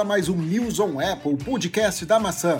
a mais um News on Apple, podcast da maçã.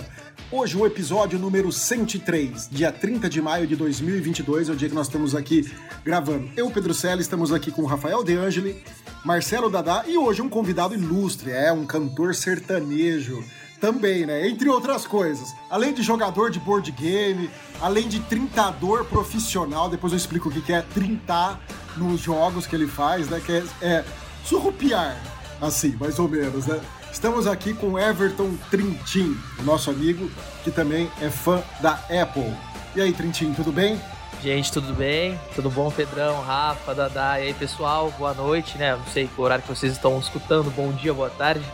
Hoje o episódio número 103, dia 30 de maio de 2022, é o dia que nós estamos aqui gravando. Eu, Pedro Celi, estamos aqui com Rafael De Angeli, Marcelo Dadá e hoje um convidado ilustre, é um cantor sertanejo também, né? Entre outras coisas. Além de jogador de board game, além de trintador profissional, depois eu explico o que é trintar nos jogos que ele faz, né? Que é, é surrupiar, assim, mais ou menos, né? Estamos aqui com Everton Trintim, nosso amigo, que também é fã da Apple. E aí, Trintim, tudo bem? Gente, tudo bem? Tudo bom, Pedrão, Rafa, Dadá? E aí, pessoal, boa noite, né? Não sei o horário que vocês estão escutando, bom dia, boa tarde.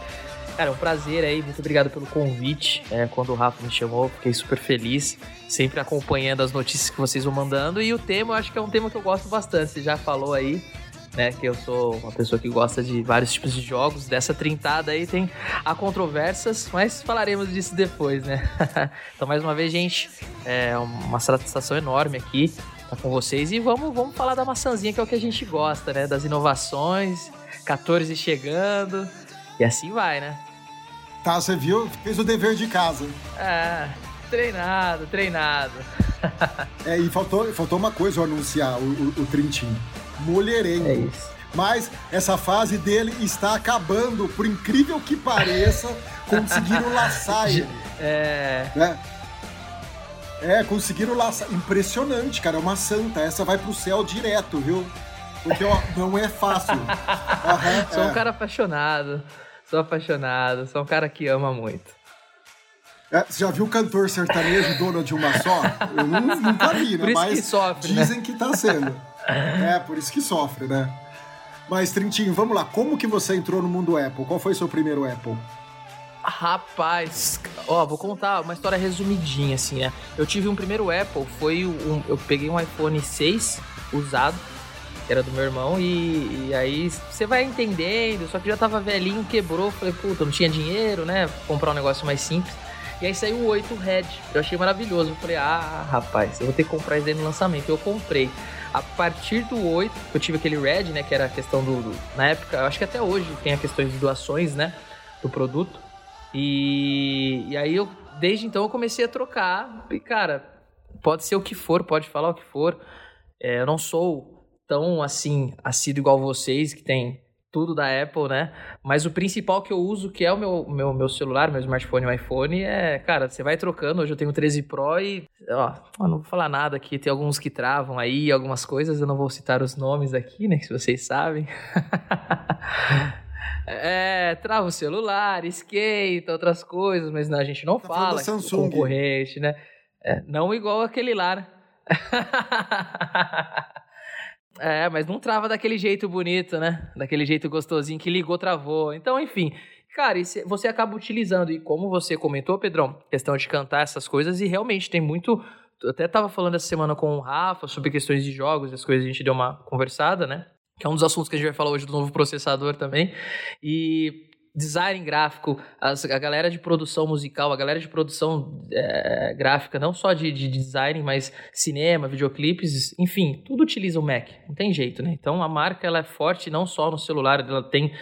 Cara, é um prazer aí, muito obrigado pelo convite. É, quando o Rafa me chamou, fiquei super feliz, sempre acompanhando as notícias que vocês vão mandando. E o tema, eu acho que é um tema que eu gosto bastante, você já falou aí, né? Que eu sou uma pessoa que gosta de vários tipos de jogos. Dessa trintada aí tem há controvérsias, mas falaremos disso depois, né? então, mais uma vez, gente, é uma satisfação enorme aqui estar com vocês. E vamos, vamos falar da maçãzinha, que é o que a gente gosta, né? Das inovações, 14 chegando. E assim vai, né? Tá, você viu? Fez o dever de casa. É, treinado, treinado. é, e faltou, faltou uma coisa eu anunciar, o, o, o Trintim mulherengo. É isso. Mas essa fase dele está acabando, por incrível que pareça, conseguiram laçar ele. É. Né? É, conseguiram laçar. Impressionante, cara. É uma santa. Essa vai pro céu direto, viu? Porque ó, não é fácil. Uhum, sou é. um cara apaixonado. Sou apaixonado. Sou um cara que ama muito. É, você já viu o cantor sertanejo dono de uma só? Eu nunca vi, né? Mas sofre, né? dizem né? que tá sendo. É, por isso que sofre, né? Mas, Trintinho, vamos lá. Como que você entrou no mundo Apple? Qual foi seu primeiro Apple? Rapaz, ó, vou contar uma história resumidinha, assim, né? Eu tive um primeiro Apple, foi um. Eu peguei um iPhone 6 usado, que era do meu irmão, e, e aí você vai entendendo, só que já tava velhinho, quebrou, falei, puta, não tinha dinheiro, né? Comprar um negócio mais simples. E aí saiu o 8 Red, eu achei maravilhoso. Eu falei, ah, rapaz, eu vou ter que comprar isso aí no lançamento. Eu comprei. A partir do 8, eu tive aquele Red, né? Que era a questão do, do. Na época, eu acho que até hoje tem a questão de doações, né? Do produto. E, e aí eu, desde então, eu comecei a trocar. E, cara, pode ser o que for, pode falar o que for. É, eu não sou tão assim, assíduo igual vocês, que tem tudo da Apple, né? Mas o principal que eu uso, que é o meu, meu, meu celular, meu smartphone, o iPhone, é, cara, você vai trocando. Hoje eu tenho o 13 Pro e, ó, não vou falar nada aqui. Tem alguns que travam aí, algumas coisas, eu não vou citar os nomes aqui, né? Se vocês sabem. é, trava o celular, esquenta, outras coisas, mas não, a gente não tá fala. Samsung. Concorrente, né? É, não igual aquele lá, né? É, mas não trava daquele jeito bonito, né? Daquele jeito gostosinho que ligou, travou. Então, enfim. Cara, você acaba utilizando, e como você comentou, Pedrão, questão de cantar essas coisas, e realmente tem muito. Eu até tava falando essa semana com o Rafa sobre questões de jogos, as coisas a gente deu uma conversada, né? Que é um dos assuntos que a gente vai falar hoje do novo processador também. E design gráfico, as, a galera de produção musical, a galera de produção é, gráfica, não só de, de, design, mas cinema, videoclipes, enfim, tudo utiliza o Mac, não tem jeito, né? Então a marca ela é forte não só no celular, ela tem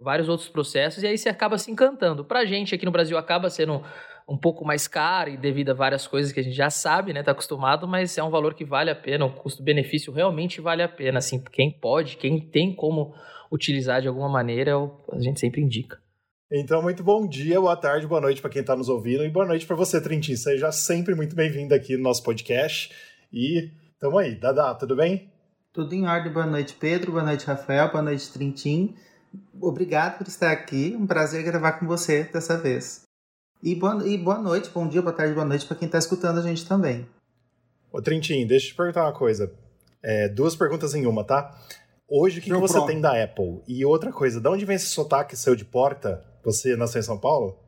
vários outros processos e aí você acaba se encantando. Pra gente aqui no Brasil acaba sendo um pouco mais caro e devido a várias coisas que a gente já sabe, né, tá acostumado, mas é um valor que vale a pena, o custo-benefício realmente vale a pena, assim, quem pode, quem tem como utilizar de alguma maneira, a gente sempre indica. Então, muito bom dia, boa tarde, boa noite para quem está nos ouvindo e boa noite para você, Trintin. Seja sempre muito bem-vindo aqui no nosso podcast. E tamo aí, Dada, tudo bem? Tudo em ordem, boa noite, Pedro, boa noite, Rafael, boa noite, Trintim. Obrigado por estar aqui, um prazer gravar com você dessa vez. E boa, e boa noite, bom dia, boa tarde, boa noite para quem está escutando a gente também. Ô, Trintim, deixa eu te perguntar uma coisa. É, duas perguntas em uma, tá? Hoje, o que, que você tem da Apple? E outra coisa, de onde vem esse sotaque seu de porta? Você nasceu em São Paulo?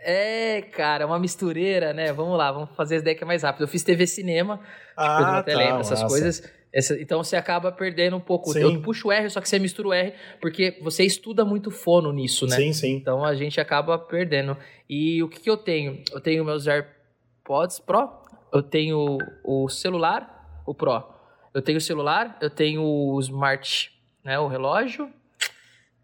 É, cara, uma mistureira, né? Vamos lá, vamos fazer as ideias mais rápido. Eu fiz TV cinema, ah, tipo, até tá, lembra essas coisas. Essa, então você acaba perdendo um pouco. Sim. Eu puxo o R, só que você mistura o R, porque você estuda muito fono nisso, né? Sim, sim. Então a gente acaba perdendo. E o que, que eu tenho? Eu tenho meus AirPods Pro, eu tenho o celular, o Pro. Eu tenho o celular, eu tenho o Smart, né? O relógio,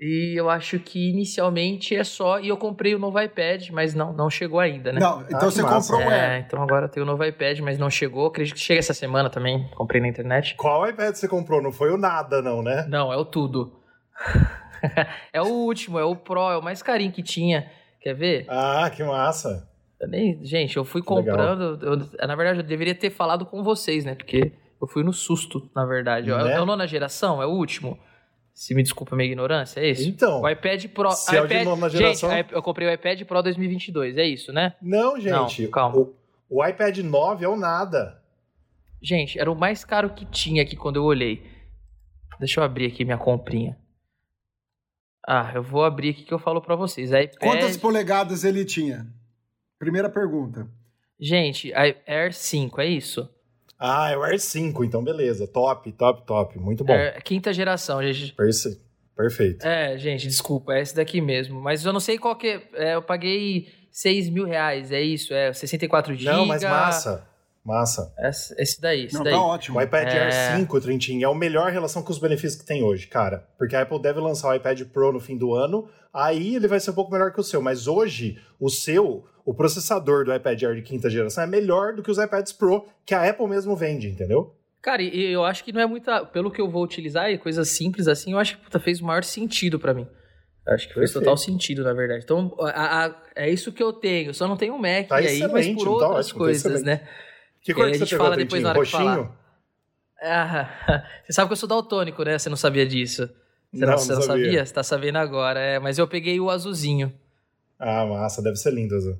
E eu acho que inicialmente é só. E eu comprei o novo iPad, mas não, não chegou ainda, né? Não, então Ah, você massa. comprou o É, então agora eu tenho o novo iPad, mas não chegou. Acredito que chega essa semana também. Comprei na internet. Qual iPad você comprou? Não foi o nada, não, né? Não, é o tudo. é o último, é o Pro, é o mais carinho que tinha. Quer ver? Ah, que massa. Eu nem, gente, eu fui comprando. eu- na verdade, eu deveria ter falado com vocês, né? Porque eu fui no susto, na verdade. É- Né? É o nona geração? É o último? Se me desculpa a minha ignorância, é isso? Então, O iPad Pro. se é o de iPad, nona gente, geração- a- eu comprei o iPad Pro 2022, é isso, né? não, gente. Não, calma. O, o iPad 9 é o nada. Gente, era o mais caro que tinha aqui quando eu olhei. Deixa eu abrir aqui minha comprinha. Ah, eu vou abrir aqui que eu falo pra vocês. iPad... Quantas polegadas ele tinha? Primeira pergunta. Gente, Air 5, é isso? Ah, é o Air 5, então beleza. Top, top, top. Muito bom. Air- quinta geração, gente. Perce- Perfeito. É, gente, desculpa, é esse daqui mesmo. Mas eu não sei qual que é. é, eu paguei 6 mil reais, é isso? É 64 GB. Não, mas massa. Massa. Esse, esse daí, esse Não, daí. tá ótimo. O iPad É. Air 5, Trintin, é a melhor relação com os benefícios que tem hoje, cara. Porque a Apple deve lançar o iPad Pro no fim do ano, aí ele vai ser um pouco melhor que o seu. Mas hoje, o seu, o processador do iPad Air de quinta geração é melhor do que os iPads Pro que a Apple mesmo vende, entendeu? Cara, e eu acho que não é muita. Pelo que eu vou utilizar e coisas simples assim, eu acho que puta, fez o maior sentido pra mim. Acho que fez Perfeito. total sentido, na verdade. Então, a- a- é isso que eu tenho. Só não tenho um Mac Tá aí, mas por tá outras ótimo, tá coisas, excelente. né? Que cor aí que a você gente pegou, fala depois na hora que Roxinho? Ah, você sabe que eu sou daltônico, né? Você não sabia disso. Você Não, não, você não sabia. sabia? Você tá sabendo agora. É, mas eu peguei o azulzinho. Ah, massa, deve ser lindo, Azul.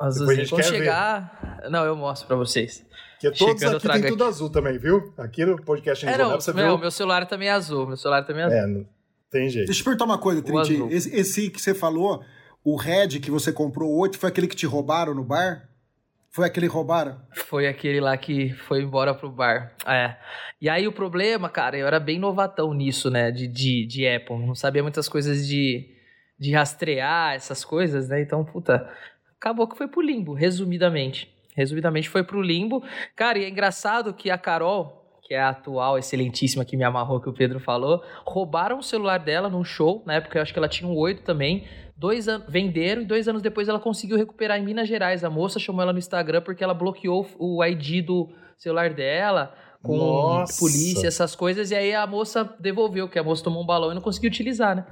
Azulzinho. gente Quando quer ver. chegar. Não, eu mostro pra vocês. Porque todos Chegando, eu aqui tem tudo azul também, viu? Aqui no podcast É, não, você meu, viu? meu celular também é azul. Meu celular também é azul. É, não tem jeito. Deixa eu te perguntar uma coisa, O Trinti. azul. Esse, esse que você falou, o Red que você comprou hoje, foi aquele que te roubaram no bar? Foi aquele que roubaram? Foi aquele lá que foi embora pro bar. É. E aí o problema, cara, eu era bem novatão nisso, né? De, de, de Apple. Não sabia muitas coisas de, de rastrear essas coisas, né? Então, puta, acabou que foi pro limbo, resumidamente. Resumidamente foi pro limbo. Cara, e é engraçado que a Carol, que é a atual excelentíssima que me amarrou, que o Pedro falou, roubaram o celular dela num show, na época eu acho que ela tinha um 8 também. Dois anos, venderam e dois anos depois ela conseguiu recuperar em Minas Gerais. A moça chamou ela no Instagram porque ela bloqueou o ID do celular dela com Nossa. polícia, essas coisas. E aí a moça devolveu, que a moça tomou um balão e não conseguiu utilizar, né?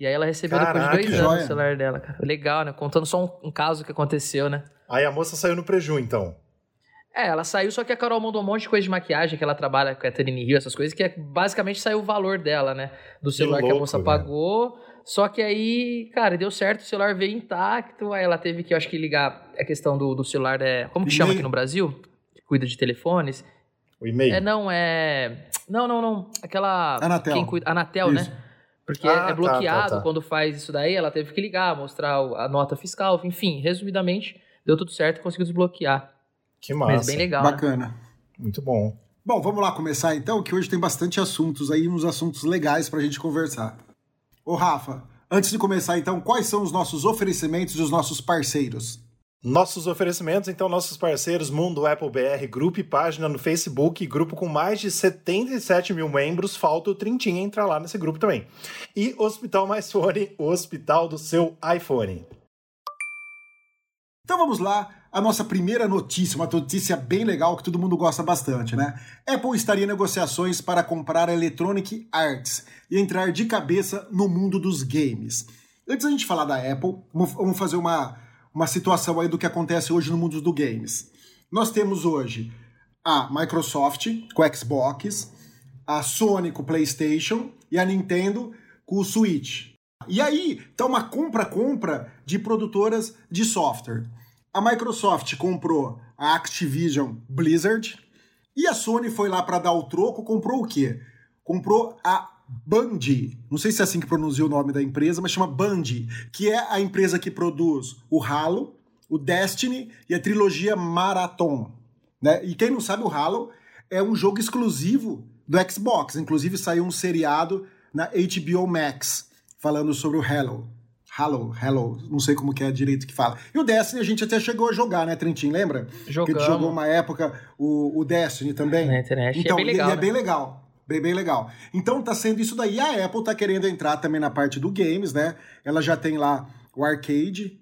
E aí ela recebeu Caraca, depois de que dois anos o celular dela, cara. Legal, né? Contando só um, um caso que aconteceu, né? Aí a moça saiu no preju, então. É, ela saiu, só que a Carol mandou um monte de coisa de maquiagem que ela trabalha com a Catherine Hill, essas coisas, que é, basicamente saiu o valor dela, né? Do celular que, a louco, moça velho. pagou. Só que aí, cara, deu certo, o celular veio intacto, aí ela teve que, eu acho que, ligar a questão do, do celular, é, como que chama aqui no Brasil? Que cuida de telefones. O e-mail. É, não, é... Não, não, não. Aquela... Anatel. Quem cuida... Anatel, Isso. né? Porque Ah, é tá, bloqueado tá, tá. quando faz isso daí, ela teve que ligar, mostrar a nota fiscal, enfim, resumidamente, deu tudo certo, conseguiu desbloquear. Que massa. Mas bem legal, né? Bacana. Muito bom. Bom, vamos lá começar então, que hoje tem bastante assuntos aí, uns assuntos legais pra gente conversar. Ô Rafa, antes de começar então, quais são os nossos oferecimentos e os nossos parceiros? Nossos oferecimentos, então, nossos parceiros Mundo Apple BR, grupo e página no Facebook, grupo com mais de 77 mil membros, falta o Trintinha entrar lá nesse grupo também. E Hospital Mais Fone, o hospital do seu iPhone. Então vamos lá, a nossa primeira notícia, uma notícia bem legal que todo mundo gosta bastante, né? Apple estaria em negociações para comprar a Electronic Arts e entrar de cabeça no mundo dos games. Antes da gente falar da Apple, vamos fazer uma, uma situação aí do que acontece hoje no mundo dos games. Nós temos hoje a Microsoft com o Xbox, a Sony com o PlayStation e a Nintendo com o Switch. E aí tá uma compra-compra de produtoras de software. A Microsoft comprou a Activision Blizzard e a Sony foi lá para dar o troco, comprou o quê? Comprou a Band. Não sei se é assim que pronuncia o nome da empresa, mas chama Band, que é a empresa que produz o Halo, o Destiny e a trilogia Marathon. Né? E quem não sabe, o Halo é um jogo exclusivo do Xbox. Inclusive saiu um seriado na HBO Max falando sobre o Halo. Halo, Halo, não sei como que é direito que fala. E o Destiny a gente até chegou a jogar, né, Trentin? Lembra? Que a gente Jogamos. jogou uma época o, o Destiny também. Na internet. E é Então, bem e- legal, e é né? bem legal. Bem, bem legal. Então tá sendo isso daí. A Apple tá querendo entrar também na parte do games, né? Ela já tem lá o arcade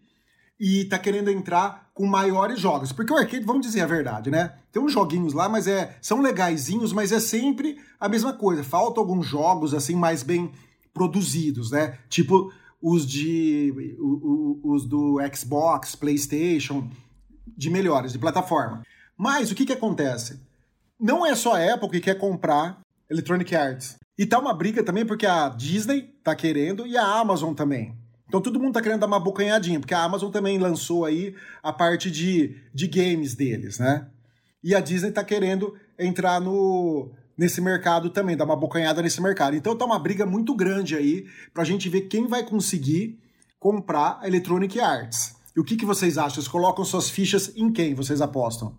e tá querendo entrar com maiores jogos. Porque o arcade, vamos dizer a verdade, né? Tem uns joguinhos lá, mas é são legaisinhos, mas é sempre a mesma coisa. Faltam alguns jogos assim mais bem produzidos, né? Tipo os de os do Xbox, PlayStation, de melhores, de plataforma. Mas o que que acontece? Não é só a Apple que quer comprar Electronic Arts. E tá uma briga também porque a Disney tá querendo e a Amazon também. Então todo mundo tá querendo dar uma bocanhadinha, porque a Amazon também lançou aí a parte de, de games deles, né? E a Disney tá querendo entrar no nesse mercado também, dar uma bocanhada nesse mercado. Então tá uma briga muito grande aí pra gente ver quem vai conseguir comprar a Electronic Arts. E o que, que vocês acham? Vocês colocam suas fichas em quem vocês apostam?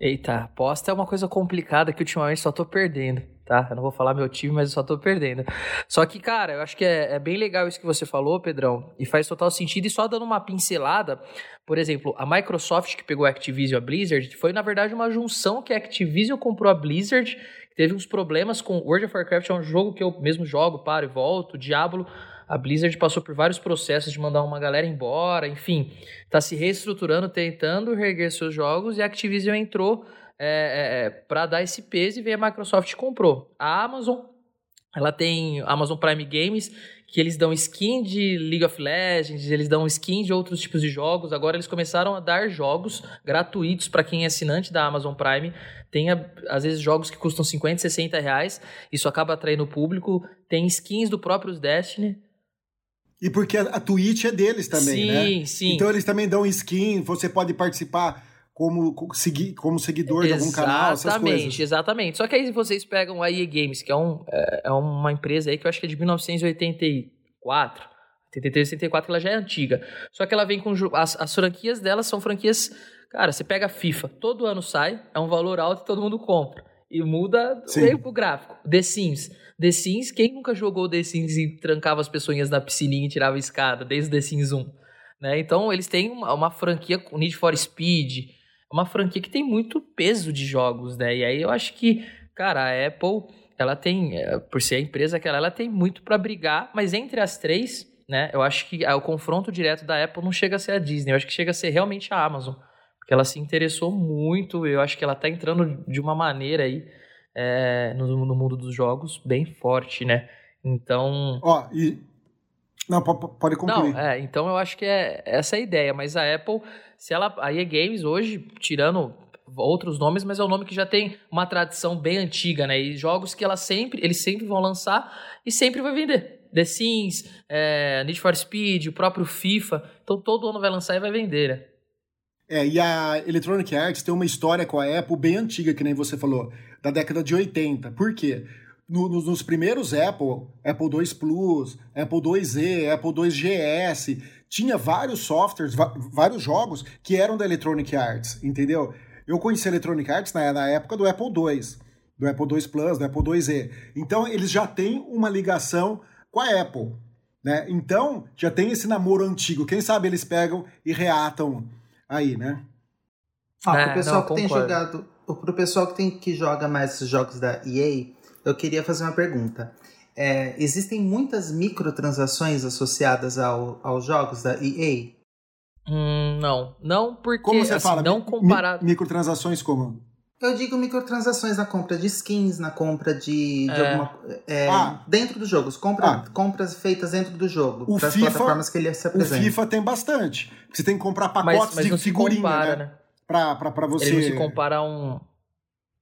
Eita, aposta é uma coisa complicada que ultimamente só tô perdendo tá? Eu não vou falar meu time, mas eu só tô perdendo. Só que, cara, eu acho que é, é, bem legal isso que você falou, Pedrão, e faz total sentido. E só dando uma pincelada, por exemplo, a Microsoft que pegou a Activision e a Blizzard foi, na verdade, uma junção que a Activision comprou a Blizzard, teve uns problemas com World of Warcraft, é um jogo que eu mesmo jogo, paro e volto, Diablo. A Blizzard passou por vários processos de mandar uma galera embora, enfim, tá se reestruturando, tentando reerguer seus jogos, e a Activision entrou é, é, é para dar esse peso e veio a Microsoft comprou. A Amazon, ela tem Amazon Prime Games, que eles dão skin de League of Legends, eles dão skin de outros tipos de jogos. Agora eles começaram a dar jogos gratuitos para quem é assinante da Amazon Prime. Tem, às vezes, jogos que custam 50, 60 reais. Isso acaba atraindo o público. Tem skins do próprio Destiny. E porque a Twitch é deles também, sim, né? Sim, sim. Então eles também dão skin, você pode participar como, como seguidor de algum canal, essas coisas. Exatamente, exatamente. Só que aí vocês pegam a EA Games, que é, um, é, é uma empresa aí que eu acho que é de 1984, 83, 84, que ela já é antiga. Só que ela vem com... As, as franquias delas são franquias... Cara, você pega a FIFA, todo ano sai, é um valor alto e todo mundo compra. E muda o gráfico. The Sims. The Sims, quem nunca jogou The Sims e trancava as pessoas na piscininha e tirava escada, desde The Sims 1? Né? Então, eles têm uma, uma franquia com Need for Speed, uma franquia que tem muito peso de jogos, né? E aí eu acho que, cara, a Apple, ela tem, é, por ser a empresa que ela, ela tem muito para brigar, mas entre as três, né? Eu acho que o confronto direto da Apple não chega a ser a Disney, eu acho que chega a ser realmente a Amazon, porque ela se interessou muito, eu acho que ela tá entrando de uma maneira aí é, no, no mundo dos jogos bem forte, né? Então. Ó, e não, pode concluir. Não, é, então eu acho que é essa é a ideia, mas a Apple, se ela, a EA Games hoje, tirando outros nomes, mas é um nome que já tem uma tradição bem antiga, né? E jogos que ela sempre, eles sempre vão lançar e sempre vai vender. The Sims, é, Need for Speed, o próprio FIFA, então todo ano vai lançar e vai vender, né? É, e a Electronic Arts tem uma história com a Apple bem antiga, que nem você falou, da década de 80. Por quê? No, nos primeiros Apple, Apple II Plus, Apple IIe, Apple II GS, tinha vários softwares, vários jogos que eram da Electronic Arts, entendeu? Eu conheci a Electronic Arts na, na época do Apple II, do Apple II Plus, do Apple IIe. Então, eles já têm uma ligação com a Apple, né? Então, já tem esse namoro antigo. Quem sabe eles pegam e reatam aí, né? Ah, é, pro pessoal não, que tem jogado, pro pessoal que tem que joga mais esses jogos da EA, eu queria fazer uma pergunta. É, existem muitas microtransações associadas ao, aos jogos da EA? Hum, não. Não, porque como você assim, fala, não comparado. microtransações como? Eu digo microtransações na compra de skins, na compra de, de é. alguma. É, ah. Dentro dos jogos. Compra, ah. Compras feitas dentro do jogo. O FIFA, plataformas que ele se apresenta. O FIFA tem bastante. Você tem que comprar pacotes mas, mas de figurinha, compara, né? né? Pra, pra, pra você. Ele não se compara a um,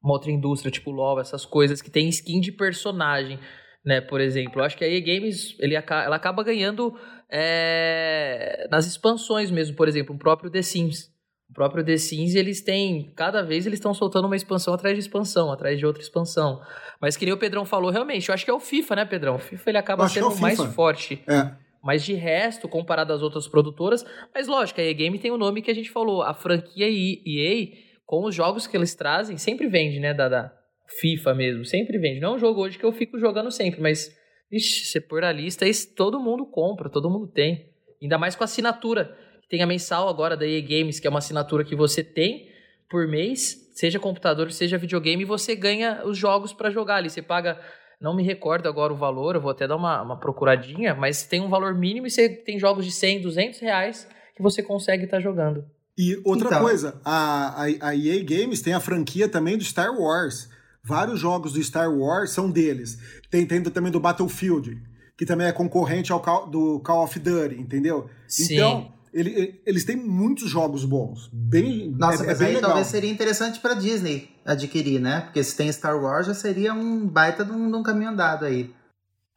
uma outra indústria, tipo LoL, essas coisas que tem skin de personagem, né? Por exemplo, eu acho que a EA Games ele, ela acaba ganhando é, nas expansões mesmo, por exemplo, o próprio The Sims. O próprio The Sims, eles têm, cada vez eles estão soltando uma expansão atrás de expansão, atrás de outra expansão. Mas que nem o Pedrão falou, realmente, eu acho que é o FIFA, né, Pedrão? O FIFA ele acaba sendo é mais forte. É. Mas de resto, comparado às outras produtoras, mas lógico, a EA Game tem o nome que a gente falou, a franquia EA com os jogos que eles trazem, sempre vende, né, da, da FIFA mesmo, sempre vende. Não é um jogo hoje que eu fico jogando sempre, mas, ixi, você pôr a lista, isso todo mundo compra, todo mundo tem. Ainda mais com a assinatura. Tem a mensal agora da EA Games, que é uma assinatura que você tem por mês, seja computador, seja videogame, e você ganha os jogos para jogar ali. Você paga, não me recordo agora o valor, eu vou até dar uma, uma procuradinha, mas tem um valor mínimo e você tem jogos de 100, 200 reais que você consegue estar tá jogando. E outra então, coisa, a, a, a EA Games tem a franquia também do Star Wars. Vários jogos do Star Wars são deles. Tem, tem também do Battlefield, que também é concorrente ao Call, do Call of Duty, entendeu? Sim. Então, ele, eles têm muitos jogos bons. Bem, Nossa, é, mas é bem aí legal. talvez seria interessante para Disney adquirir, né? Porque se tem Star Wars, já seria um baita de um, de um caminho andado aí.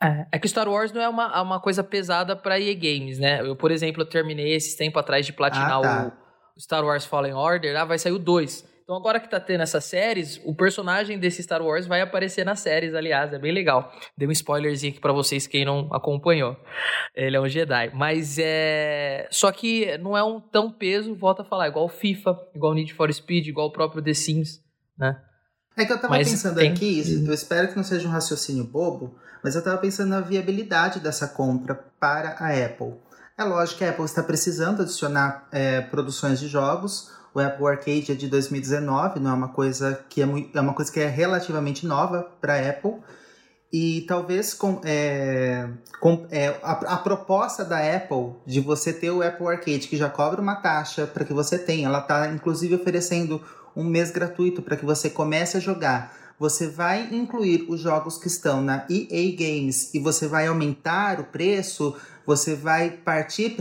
É, é que Star Wars não é uma, uma coisa pesada para EA Games, né? Eu, por exemplo, eu terminei esses tempo atrás de platinar ah, tá. o Star Wars Fallen Order, ah, vai sair o 2. Então agora que tá tendo essas séries, o personagem desse Star Wars vai aparecer nas séries, aliás, é bem legal. Dei um spoilerzinho aqui para vocês quem não acompanhou. Ele é um Jedi, mas é só que não é um tão peso, volta a falar, igual FIFA, igual Need for Speed, igual o próprio The Sims, né? É que eu tava mas pensando tem... aqui, eu espero que não seja um raciocínio bobo, mas eu tava pensando na viabilidade dessa compra para a Apple. É lógico que a Apple está precisando adicionar é, produções de jogos, o Apple Arcade é de 2019, não é uma coisa que é, é uma coisa que é relativamente nova para a Apple. E talvez com, é, com é, a, a, proposta da Apple de você ter o Apple Arcade, que já cobra uma taxa para que você tenha, ela está inclusive oferecendo um mês gratuito para que você comece a jogar. Você vai incluir os jogos que estão na EA Games e você vai aumentar o preço, você vai partir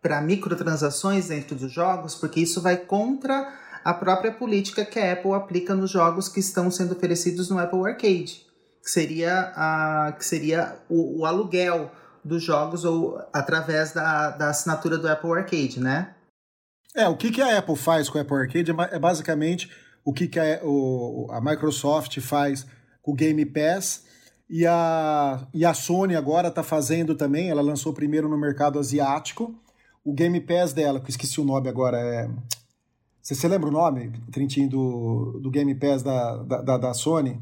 para microtransações dentro dos jogos, porque isso vai contra a própria política que a Apple aplica nos jogos que estão sendo oferecidos no Apple Arcade, que seria, a, que seria o, o aluguel dos jogos ou através da, da assinatura do Apple Arcade, né? É, o que, que a Apple faz com o Apple Arcade é, é basicamente o que, que a, o, a Microsoft faz com o Game Pass e a, e a Sony agora está fazendo também, ela lançou primeiro no mercado asiático, o Game Pass dela, que eu esqueci o nome agora, é. Você, você lembra o nome, Trintinho, do, do Game Pass da, da, da Sony?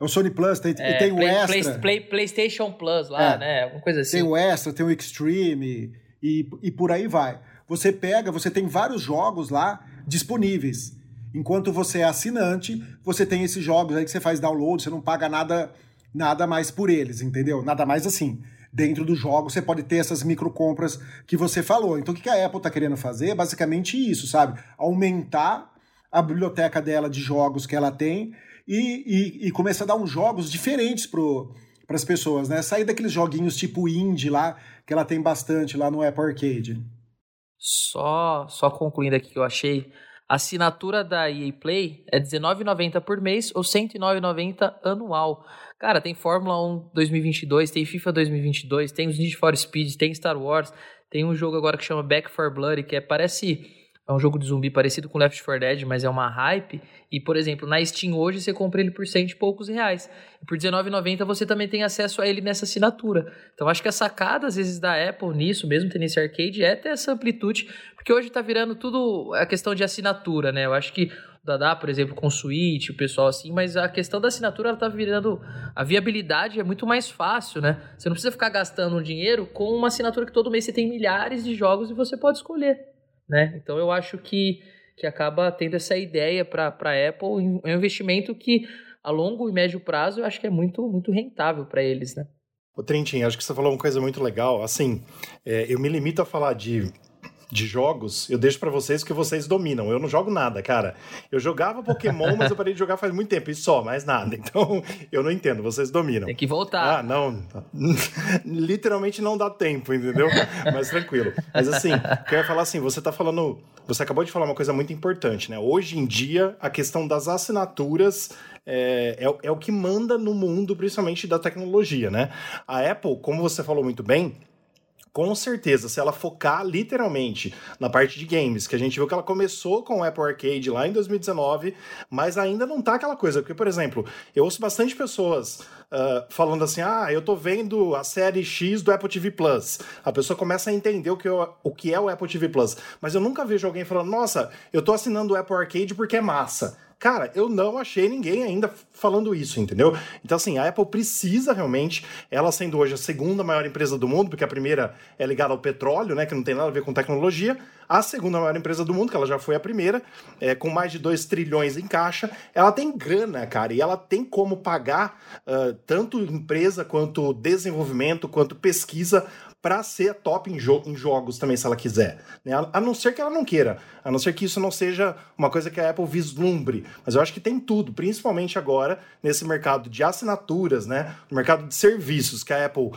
É o Sony Plus, tem, é, tem play, o Extra. Play, play, PlayStation Plus lá, é, né? Alguma coisa assim. Tem o Extra, tem o Extreme e, e por aí vai. Você pega, você tem vários jogos lá disponíveis. Enquanto você é assinante, você tem esses jogos aí que você faz download, você não paga nada, nada mais por eles, entendeu? Nada mais assim dentro do jogo você pode ter essas micro compras que você falou. Então o que a Apple está querendo fazer é basicamente isso, sabe? Aumentar a biblioteca dela de jogos que ela tem e, e, e começar a dar uns jogos diferentes para as pessoas, né? Sair daqueles joguinhos tipo indie lá, que ela tem bastante lá no Apple Arcade. Só, só concluindo aqui que eu achei, a assinatura da EA Play é R$19,90 por mês ou R$109,90 anual. Cara, tem Fórmula 1 2022, tem FIFA 2022, tem os Need for Speed, tem Star Wars, tem um jogo agora que chama Back 4 Blood, que é parece é um jogo de zumbi parecido com Left 4 Dead, mas é uma hype. E, por exemplo, na Steam hoje você compra ele por cento e poucos reais. E por R$19,90 você também tem acesso a ele nessa assinatura. Então acho que a sacada, às vezes, da Apple nisso, mesmo tendo esse arcade, é ter essa amplitude, porque hoje tá virando tudo a questão de assinatura, né? Eu acho que Dadá, por exemplo, com Switch, o pessoal assim, mas a questão da assinatura ela tá virando. A viabilidade é muito mais fácil, né? Você não precisa ficar gastando dinheiro com uma assinatura que todo mês você tem milhares de jogos e você pode escolher, né? Então eu acho que, que acaba tendo essa ideia para a Apple, é um investimento que a longo e médio prazo eu acho que é muito, muito rentável para eles, né? Ô Trintin, acho que você falou uma coisa muito legal. Assim, é, eu me limito a falar de de jogos, eu deixo para vocês que vocês dominam. Eu não jogo nada, cara. Eu jogava Pokémon, mas eu parei de jogar faz muito tempo, e só, mais nada. Então, eu não entendo, vocês dominam. Tem que voltar. Ah, não. Literalmente não dá tempo, entendeu? Mas tranquilo. Mas assim, eu ia falar assim, você tá falando. Você acabou de falar uma coisa muito importante, né? Hoje em dia, a questão das assinaturas é, é, é, o que manda no mundo, principalmente da tecnologia, né? A Apple, como você falou muito bem, com certeza, se ela focar literalmente na parte de games, que a gente viu que ela começou com o Apple Arcade lá em 2019, mas ainda não tá aquela coisa. Porque, por exemplo, eu ouço bastante pessoas uh, falando assim: ah, eu tô vendo a série X do Apple TV Plus. A pessoa começa a entender o que, eu, o que é o Apple TV Plus. Mas eu nunca vejo alguém falando: nossa, eu tô assinando o Apple Arcade porque é massa. Cara, eu não achei ninguém ainda falando isso, entendeu? Então, assim, a Apple precisa realmente, ela sendo hoje a segunda maior empresa do mundo, porque a primeira é ligada ao petróleo, né, que não tem nada a ver com tecnologia, a segunda maior empresa do mundo, que ela já foi a primeira, é, com mais de 2 trilhões em caixa, ela tem grana, cara, e ela tem como pagar uh, tanto empresa quanto desenvolvimento, quanto pesquisa para ser top em, jo em, jogos também, se ela quiser. Né? A, não ser que ela não queira, a não ser que isso não seja uma coisa que a Apple vislumbre. Mas eu acho que tem tudo, principalmente agora nesse mercado de assinaturas, né? no mercado de serviços, que a Apple, uh,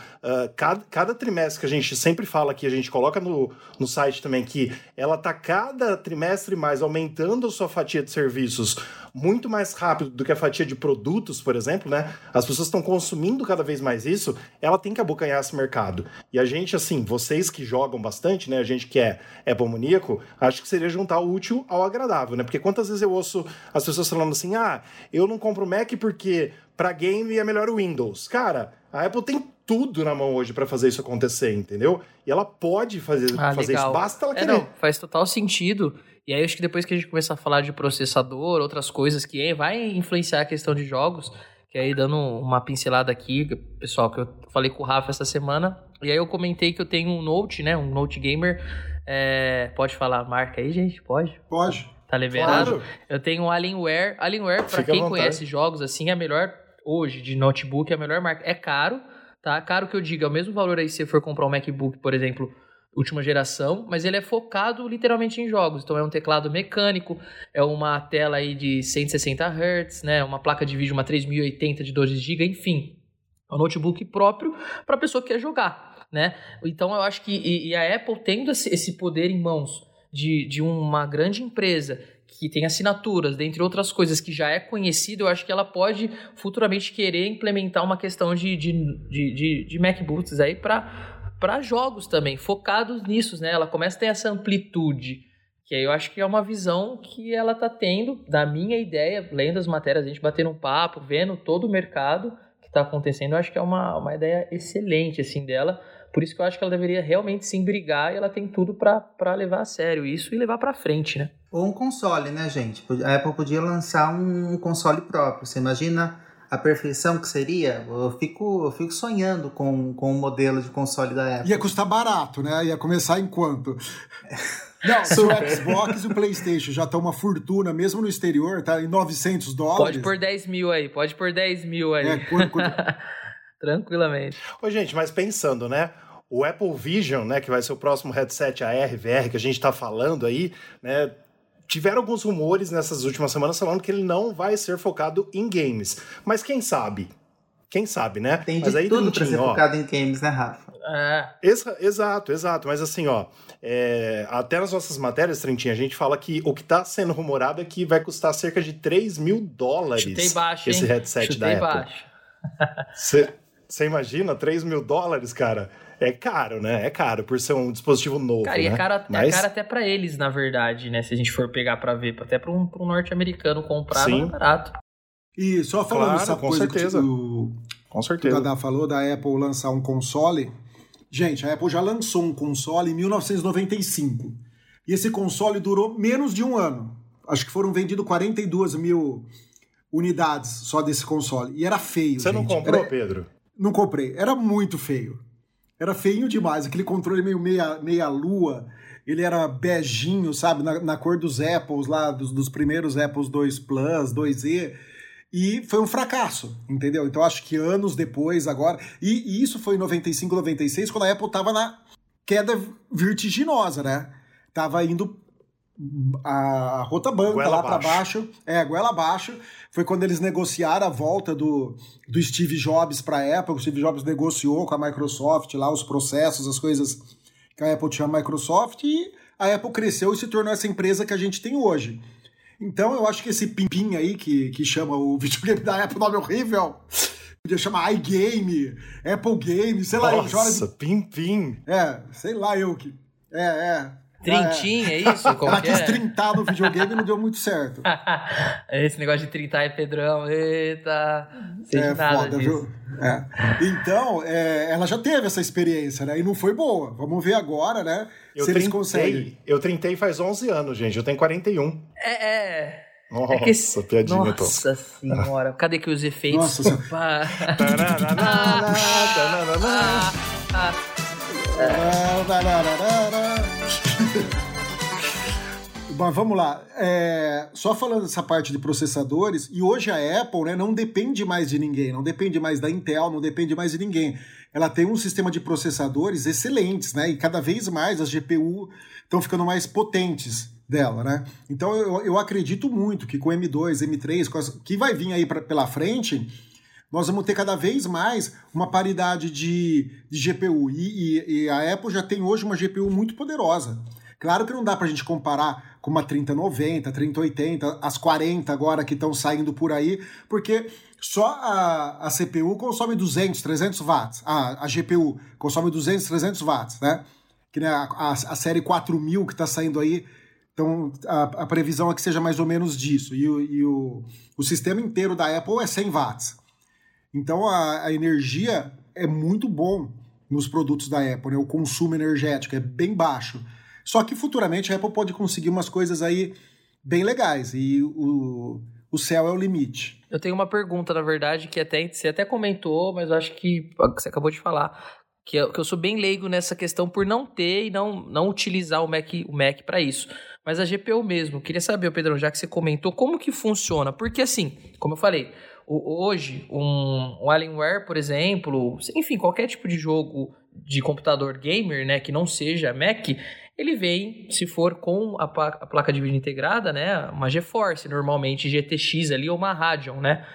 cada, cada, trimestre que a gente sempre fala aqui, a gente coloca no, no site também, que ela está cada trimestre mais aumentando a sua fatia de serviços muito mais rápido do que a fatia de produtos, por exemplo, né? As pessoas estão consumindo cada vez mais isso, ela tem que abocanhar esse mercado. E a gente, assim, vocês que jogam bastante, né? A gente que é Apple maníaco, acho que seria juntar o útil ao agradável, né? Porque quantas vezes eu ouço as pessoas falando assim: ah, eu não compro Mac porque para game é melhor o Windows. Cara, a Apple tem tudo na mão hoje para fazer isso acontecer, entendeu? E ela pode fazer, ah, fazer isso, basta ela é, querer. É, não, faz total sentido. E aí acho que depois que a gente começar a falar de processador, outras coisas que vai influenciar a questão de jogos, que aí dando uma pincelada aqui, pessoal, que eu falei com o Rafa essa semana, e aí eu comentei que eu tenho um Note, né, um Note Gamer, é, pode falar a marca aí, gente? Pode? Pode. Tá liberado? Claro. Eu tenho um Alienware. Alienware, para quem conhece jogos, assim, é a melhor, hoje, de notebook, é a melhor marca. É caro, tá? Caro que eu diga, é o mesmo valor aí se você for comprar um MacBook, por exemplo, última geração, mas ele é focado literalmente em jogos. Então é um teclado mecânico, é uma tela aí de 160 Hz, né, uma placa de vídeo uma 3080 de 12 GB, enfim, é um notebook próprio para a pessoa que quer jogar, né? Então eu acho que e, e a Apple tendo esse poder em mãos de, de uma grande empresa que tem assinaturas, dentre outras coisas que já é conhecido, eu acho que ela pode futuramente querer implementar uma questão de, de, de, de, de MacBooks aí para jogos também, focados nisso, né? Ela começa a ter essa amplitude, que aí eu acho que é uma visão que ela tá tendo, da minha ideia, lendo as matérias, a gente batendo um papo, vendo todo o mercado está acontecendo, eu acho que é uma, uma ideia excelente, assim, dela. Por isso que eu acho que ela deveria realmente se brigar e ela tem tudo para levar a sério isso e levar para frente, né? Ou um console, né, gente? A Apple podia lançar um console próprio. Você imagina a perfeição que seria, eu fico, eu fico sonhando com, com o modelo de console da Apple. Ia custar barato, né? Ia começar em quanto? Não, se o Xbox e o PlayStation já estão uma fortuna, mesmo no exterior, tá em 900 dólares. Pode por 10 mil aí, pode por 10 mil aí. É, quando, quando... Tranquilamente. Ô, gente, mas pensando, né? O Apple Vision, né, que vai ser o próximo headset AR, VR que a gente está falando aí, né, tiveram alguns rumores nessas últimas semanas falando que ele não vai ser focado em games. Mas quem sabe? Quem sabe, né? Tem de Mas aí, tudo pra ser ó, focado em games, né, Rafa? É. Exa exato, exato. Mas assim, ó, é, até nas nossas matérias, Trentinho, a gente fala que o que tá sendo rumorado é que vai custar cerca de 3 mil dólares baixo, esse headset Chutei da Apple. Você imagina 3 mil dólares, cara? É caro, né? É caro por ser um dispositivo novo. Cara, e é né? caro, é Mas... é caro até para eles, na verdade, né? Se a gente for pegar para ver, até para um, um norte-americano comprar, Sim. não é barato. E só falando claro, essa coisa certeza. que o, com certeza. o Dada falou da Apple lançar um console. Gente, a Apple já lançou um console em 1995. E esse console durou menos de um ano. Acho que foram vendidos 42 mil unidades só desse console. E era feio. Você gente. não comprou, era... Pedro? Não comprei. Era muito feio. Era feinho demais, aquele controle meio meia, meia lua. Ele era beijinho, sabe? Na, na cor dos Apples lá, dos, dos primeiros Apples 2 Plus, 2E. E foi um fracasso, entendeu? Então acho que anos depois, agora. E, e isso foi em 95, 96, quando a Apple tava na queda vertiginosa, né? Tava indo a rota banca goela lá para baixo, é, goela abaixo. Foi quando eles negociaram a volta do, do Steve Jobs para a Apple. O Steve Jobs negociou com a Microsoft lá os processos, as coisas que a Apple tinha a Microsoft e a Apple cresceu e se tornou essa empresa que a gente tem hoje. Então eu acho que esse pimpim aí que, que chama o videogame da Apple nome horrível. Podia chamar iGame, Apple Game, sei lá. Nossa, pimpim. É, sei lá eu que. É, é. Trintim, é, é isso? Como Ela quis é? trintar no videogame e não deu muito certo. Esse negócio de trintar é Pedrão, eita. Sei é nada foda, disso. viu? É. Então, é, ela já teve essa experiência, né? E não foi boa. Vamos ver agora, né? Eu se trintei, eles conseguem. Eu trintei faz 11 anos, gente. Eu tenho 41. É, é. Nossa, É que esse- piadinha. Nossa senhora, cadê que os efeitos? Nossa senhora. Bom, vamos lá. É, só falando dessa parte de processadores, e hoje a Apple né, não depende mais de ninguém, não depende mais da Intel, não depende mais de ninguém. Ela tem um sistema de processadores excelentes, né? E cada vez mais as GPU estão ficando mais potentes dela, né? Então eu, eu acredito muito que com M2, M3, com as- que vai vir aí pra, pela frente, nós vamos ter cada vez mais uma paridade de, de GPU. E, e- e a Apple já tem hoje uma GPU muito poderosa. Claro que não dá pra gente comparar com uma 3090, 3080, as 40 agora que estão saindo por aí, porque só a, a CPU consome 200, 300 watts. A, a GPU consome 200, 300 watts, né? Que né, a, a, a série 4000 que está saindo aí, então a, a previsão é que seja mais ou menos disso. E, o, e o, o sistema inteiro da Apple é 100 watts. Então a, a energia é muito bom nos produtos da Apple, né? O consumo energético é bem baixo. Só que futuramente a Apple pode conseguir umas coisas aí bem legais e o, o céu é o limite. Eu tenho uma pergunta, na verdade, que até você até comentou, mas acho que você acabou de falar. Que eu, que eu sou bem leigo nessa questão por não ter e não, não utilizar o Mac, o Mac para isso. Mas a GPU mesmo, queria saber, Pedrão, já que você comentou, como que funciona? Porque assim, como eu falei, hoje um, um Alienware, por exemplo, enfim, qualquer tipo de jogo de computador gamer, né, que não seja Mac, ele vem, se for com a, pla- a placa de vídeo integrada, né, uma GeForce, normalmente GTX ali ou uma Radeon, né?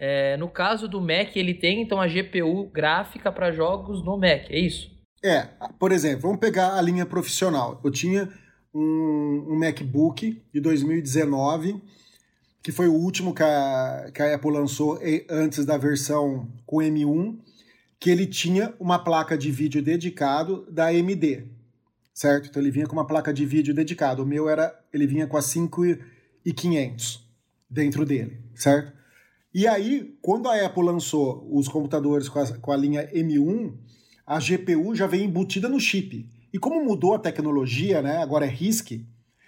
É, no caso do Mac, ele tem então a GPU gráfica para jogos no Mac, é isso? É, por exemplo, vamos pegar a linha profissional. Eu tinha um, um MacBook de 2019, que foi o último que a, que a Apple lançou antes da versão com M1, que ele tinha uma placa de vídeo dedicado da AMD, certo? Então ele vinha com uma placa de vídeo dedicada. O meu era, ele vinha com a 5500 dentro dele, certo? E aí, quando a Apple lançou os computadores com a, com a linha M1, a GPU já vem embutida no chip. E como mudou a tecnologia, né? Agora é RISC,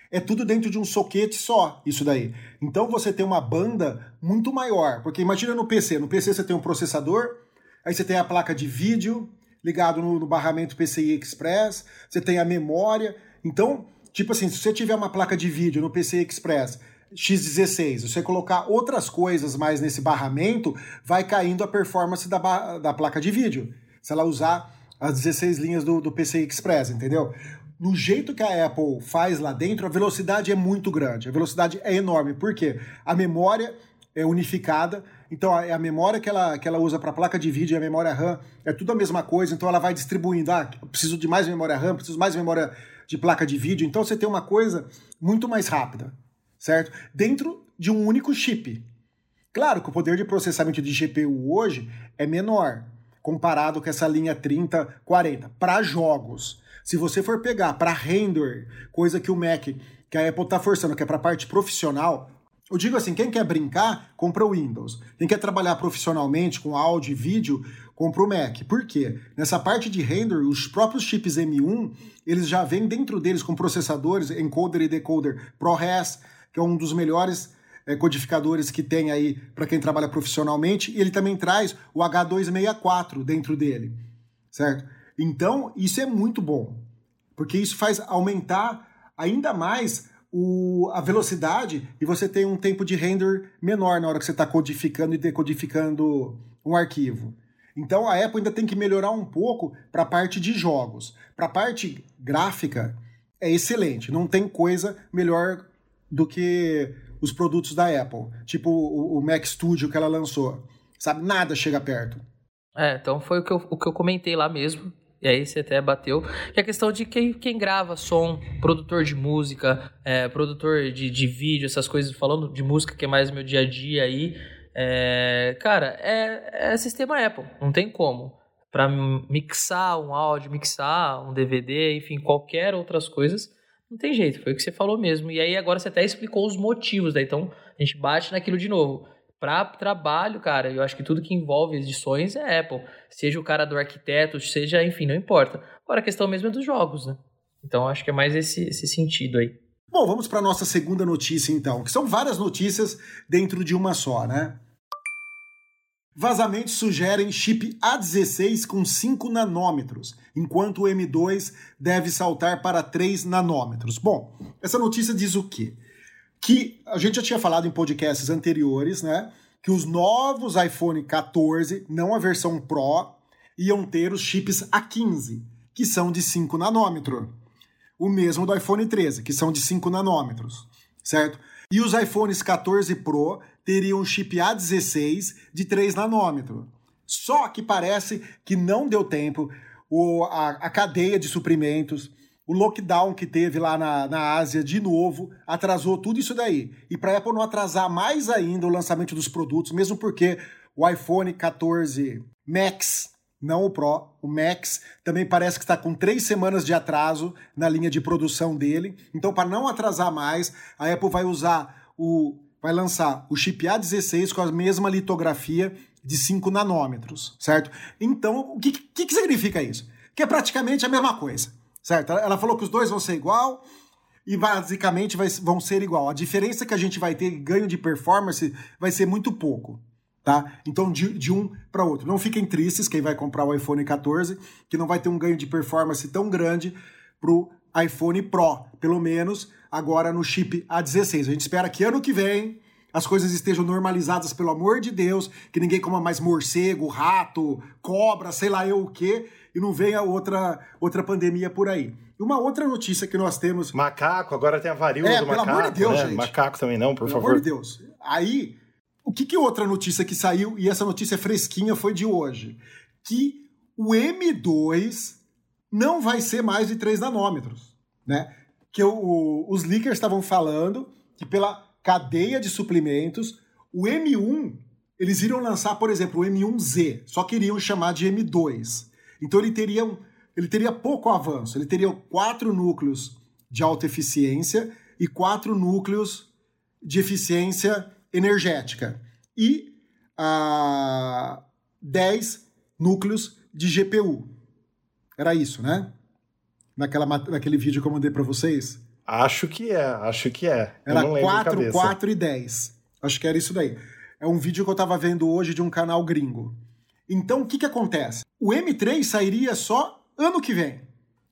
é tudo dentro de um soquete só, isso daí. Então você tem uma banda muito maior, porque imagina no PC, no PC você tem um processador, aí você tem a placa de vídeo ligado no, no barramento PCI Express, você tem a memória. Então, tipo assim, se você tiver uma placa de vídeo no PCI Express X16, você colocar outras coisas mais nesse barramento, vai caindo a performance da, da placa de vídeo. Se ela usar as 16 linhas do, do PCI Express, entendeu? No jeito que a Apple faz lá dentro, a velocidade é muito grande, a velocidade é enorme. Por quê? A memória é unificada, então a, a memória que ela, que ela usa para placa de vídeo e a memória RAM é tudo a mesma coisa, então ela vai distribuindo. Ah, preciso de mais memória RAM, preciso mais memória de placa de vídeo, então você tem uma coisa muito mais rápida, certo? Dentro de um único chip. Claro que o poder de processamento de GPU hoje é menor, comparado com essa linha 3040 para jogos. Se você for pegar para render, coisa que o Mac, que a Apple está forçando, que é para parte profissional, eu digo assim, quem quer brincar, compra o Windows. Quem quer trabalhar profissionalmente com áudio e vídeo, compra o Mac. Por quê? Nessa parte de render, os próprios chips M1, eles já vêm dentro deles com processadores, encoder e decoder ProRes, que é um dos melhores é, codificadores que tem aí para quem trabalha profissionalmente, e ele também traz o H264 dentro dele, certo? Então, isso é muito bom, porque isso faz aumentar ainda mais o, a velocidade e você tem um tempo de render menor na hora que você está codificando e decodificando um arquivo. Então a Apple ainda tem que melhorar um pouco para a parte de jogos. Para a parte gráfica, é excelente. Não tem coisa melhor do que os produtos da Apple. Tipo o, o Mac Studio que ela lançou. Sabe, nada chega perto. É, então foi o que eu, o que eu comentei lá mesmo. E aí você até bateu. Que é a questão de quem, quem grava som, produtor de música, é, produtor de, de vídeo, essas coisas, falando de música, que é mais meu dia a dia aí. É, cara, é, é sistema Apple, não tem como. Pra mixar um áudio, mixar um DVD, enfim, qualquer outras coisas, não tem jeito. Foi o que você falou mesmo. E aí agora você até explicou os motivos, né? Então a gente bate naquilo de novo. Para trabalho, cara, eu acho que tudo que envolve edições é Apple. Seja o cara do arquiteto, seja, enfim, não importa. Agora a questão mesmo é dos jogos, né? Então acho que é mais esse, esse sentido aí. Bom, vamos para nossa segunda notícia então, que são várias notícias dentro de uma só, né? Vazamentos sugerem chip A16 com 5 nanômetros, enquanto o M2 deve saltar para 3 nanômetros. Bom, essa notícia diz o quê? Que a gente já tinha falado em podcasts anteriores, né? Que os novos iPhone 14, não a versão Pro, iam ter os chips A15, que são de 5 nanômetros. O mesmo do iPhone 13, que são de 5 nanômetros, certo? E os iPhones 14 Pro teriam um chip A16 de 3 nanômetros. Só que parece que não deu tempo. O, a, a cadeia de suprimentos, o lockdown que teve lá na, na Ásia de novo, atrasou tudo isso daí. E para a Apple não atrasar mais ainda o lançamento dos produtos, mesmo porque o iPhone 14 Max, não o Pro, o Max, também parece que está com três semanas de atraso na linha de produção dele. Então, para não atrasar mais, a Apple vai usar o vai lançar o chip A16 com a mesma litografia de 5 nanômetros, certo? Então, o que, que, que significa isso? Que é praticamente a mesma coisa, certo? Ela falou que os dois vão ser igual e basicamente vai, vão ser igual. A diferença que a gente vai ter ganho de performance vai ser muito pouco, tá? Então, de, de um para outro. Não fiquem tristes quem vai comprar o iPhone 14, que não vai ter um ganho de performance tão grande pro iPhone Pro, pelo menos agora no chip A16. A gente espera que ano que vem as coisas estejam normalizadas, pelo amor de Deus, que ninguém coma mais morcego, rato, cobra, sei lá eu o quê, e não venha outra, outra pandemia por aí. E uma outra notícia que nós temos. Macaco, agora tem a varíola é, do pelo macaco. amor de Deus, né? gente. Macaco também não, por pelo favor. amor de Deus. Aí, o que, que outra notícia que saiu, e essa notícia fresquinha foi de hoje? Que o M2 não vai ser mais de 3 nanômetros, né? Que o, os leakers estavam falando que pela cadeia de suprimentos, o M1, eles iriam lançar, por exemplo, o M1Z, só queriam chamar de M2. Então ele teria, ele teria pouco avanço, ele teria quatro núcleos de alta eficiência e quatro núcleos de eficiência energética e ah, 10 núcleos de GPU. Era isso, né? Naquela, naquele vídeo que eu mandei para vocês. Acho que é, acho que é. Era não lembro de 4, cabeça. 4 e 10. Acho que era isso daí. É um vídeo que eu tava vendo hoje de um canal gringo. Então, o que que acontece? O M3 sairia só ano que vem,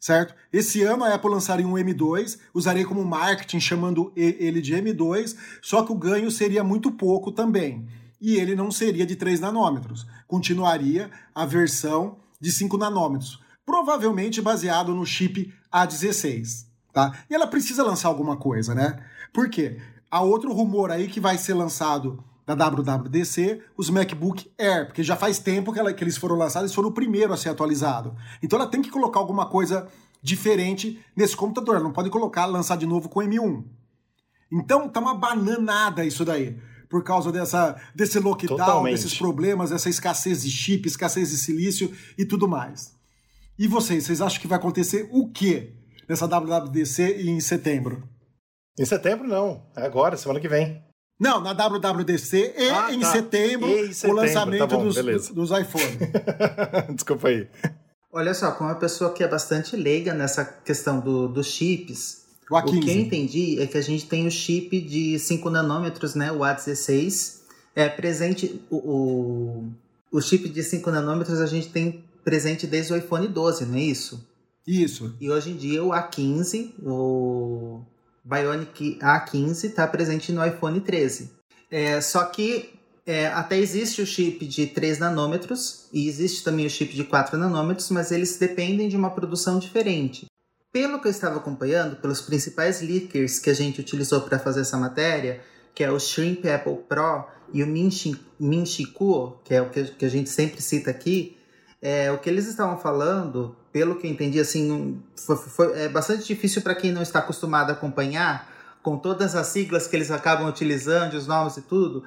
certo? Esse ano a Apple lançaria um M2, usaria como marketing chamando ele de M2, só que o ganho seria muito pouco também. E ele não seria de 3 nanômetros. Continuaria a versão de 5 nanômetros, provavelmente baseado no chip A16 tá? E ela precisa lançar alguma coisa, né? Por quê? Há outro rumor aí que vai ser lançado da WWDC, os MacBook Air, porque já faz tempo que, ela- que eles foram lançados, eles foram o primeiro a ser atualizado. Então ela tem que colocar alguma coisa diferente nesse computador, ela não pode colocar, lançar de novo com M1. Então tá uma bananada isso daí. Por causa dessa, desse lockdown, Totalmente. desses problemas, essa escassez de chip, escassez de silício e tudo mais. E vocês, vocês acham que vai acontecer o quê nessa WWDC em setembro? Em setembro, não. É agora, semana que vem. Não, na WWDC e Ah, em tá. setembro, E em o setembro, lançamento tá bom, dos, beleza. dos iPhones. Desculpa aí. Olha só, como uma pessoa que é bastante leiga nessa questão do, dos chips, O o que eu A15. entendi é que a gente tem o chip de 5 nanômetros, né, o A16, é presente, o, o, o chip de 5 nanômetros a gente tem presente desde o iPhone 12, não é isso? Isso. E hoje em dia o A15, o Bionic A15 está presente no iPhone 13. É, só que é, até existe o chip de 3 nanômetros e existe também o chip de 4 nanômetros, mas eles dependem de uma produção diferente. Pelo que eu estava acompanhando, pelos principais leakers que a gente utilizou para fazer essa matéria, que é o Shrimp Apple Pro e o Minchi- Minchikuo, que é o que que a gente sempre cita aqui, é, o que eles estavam falando, pelo que eu entendi, assim, foi, foi- é bastante difícil para quem não está acostumado a acompanhar, com todas as siglas que eles acabam utilizando, os nomes e tudo.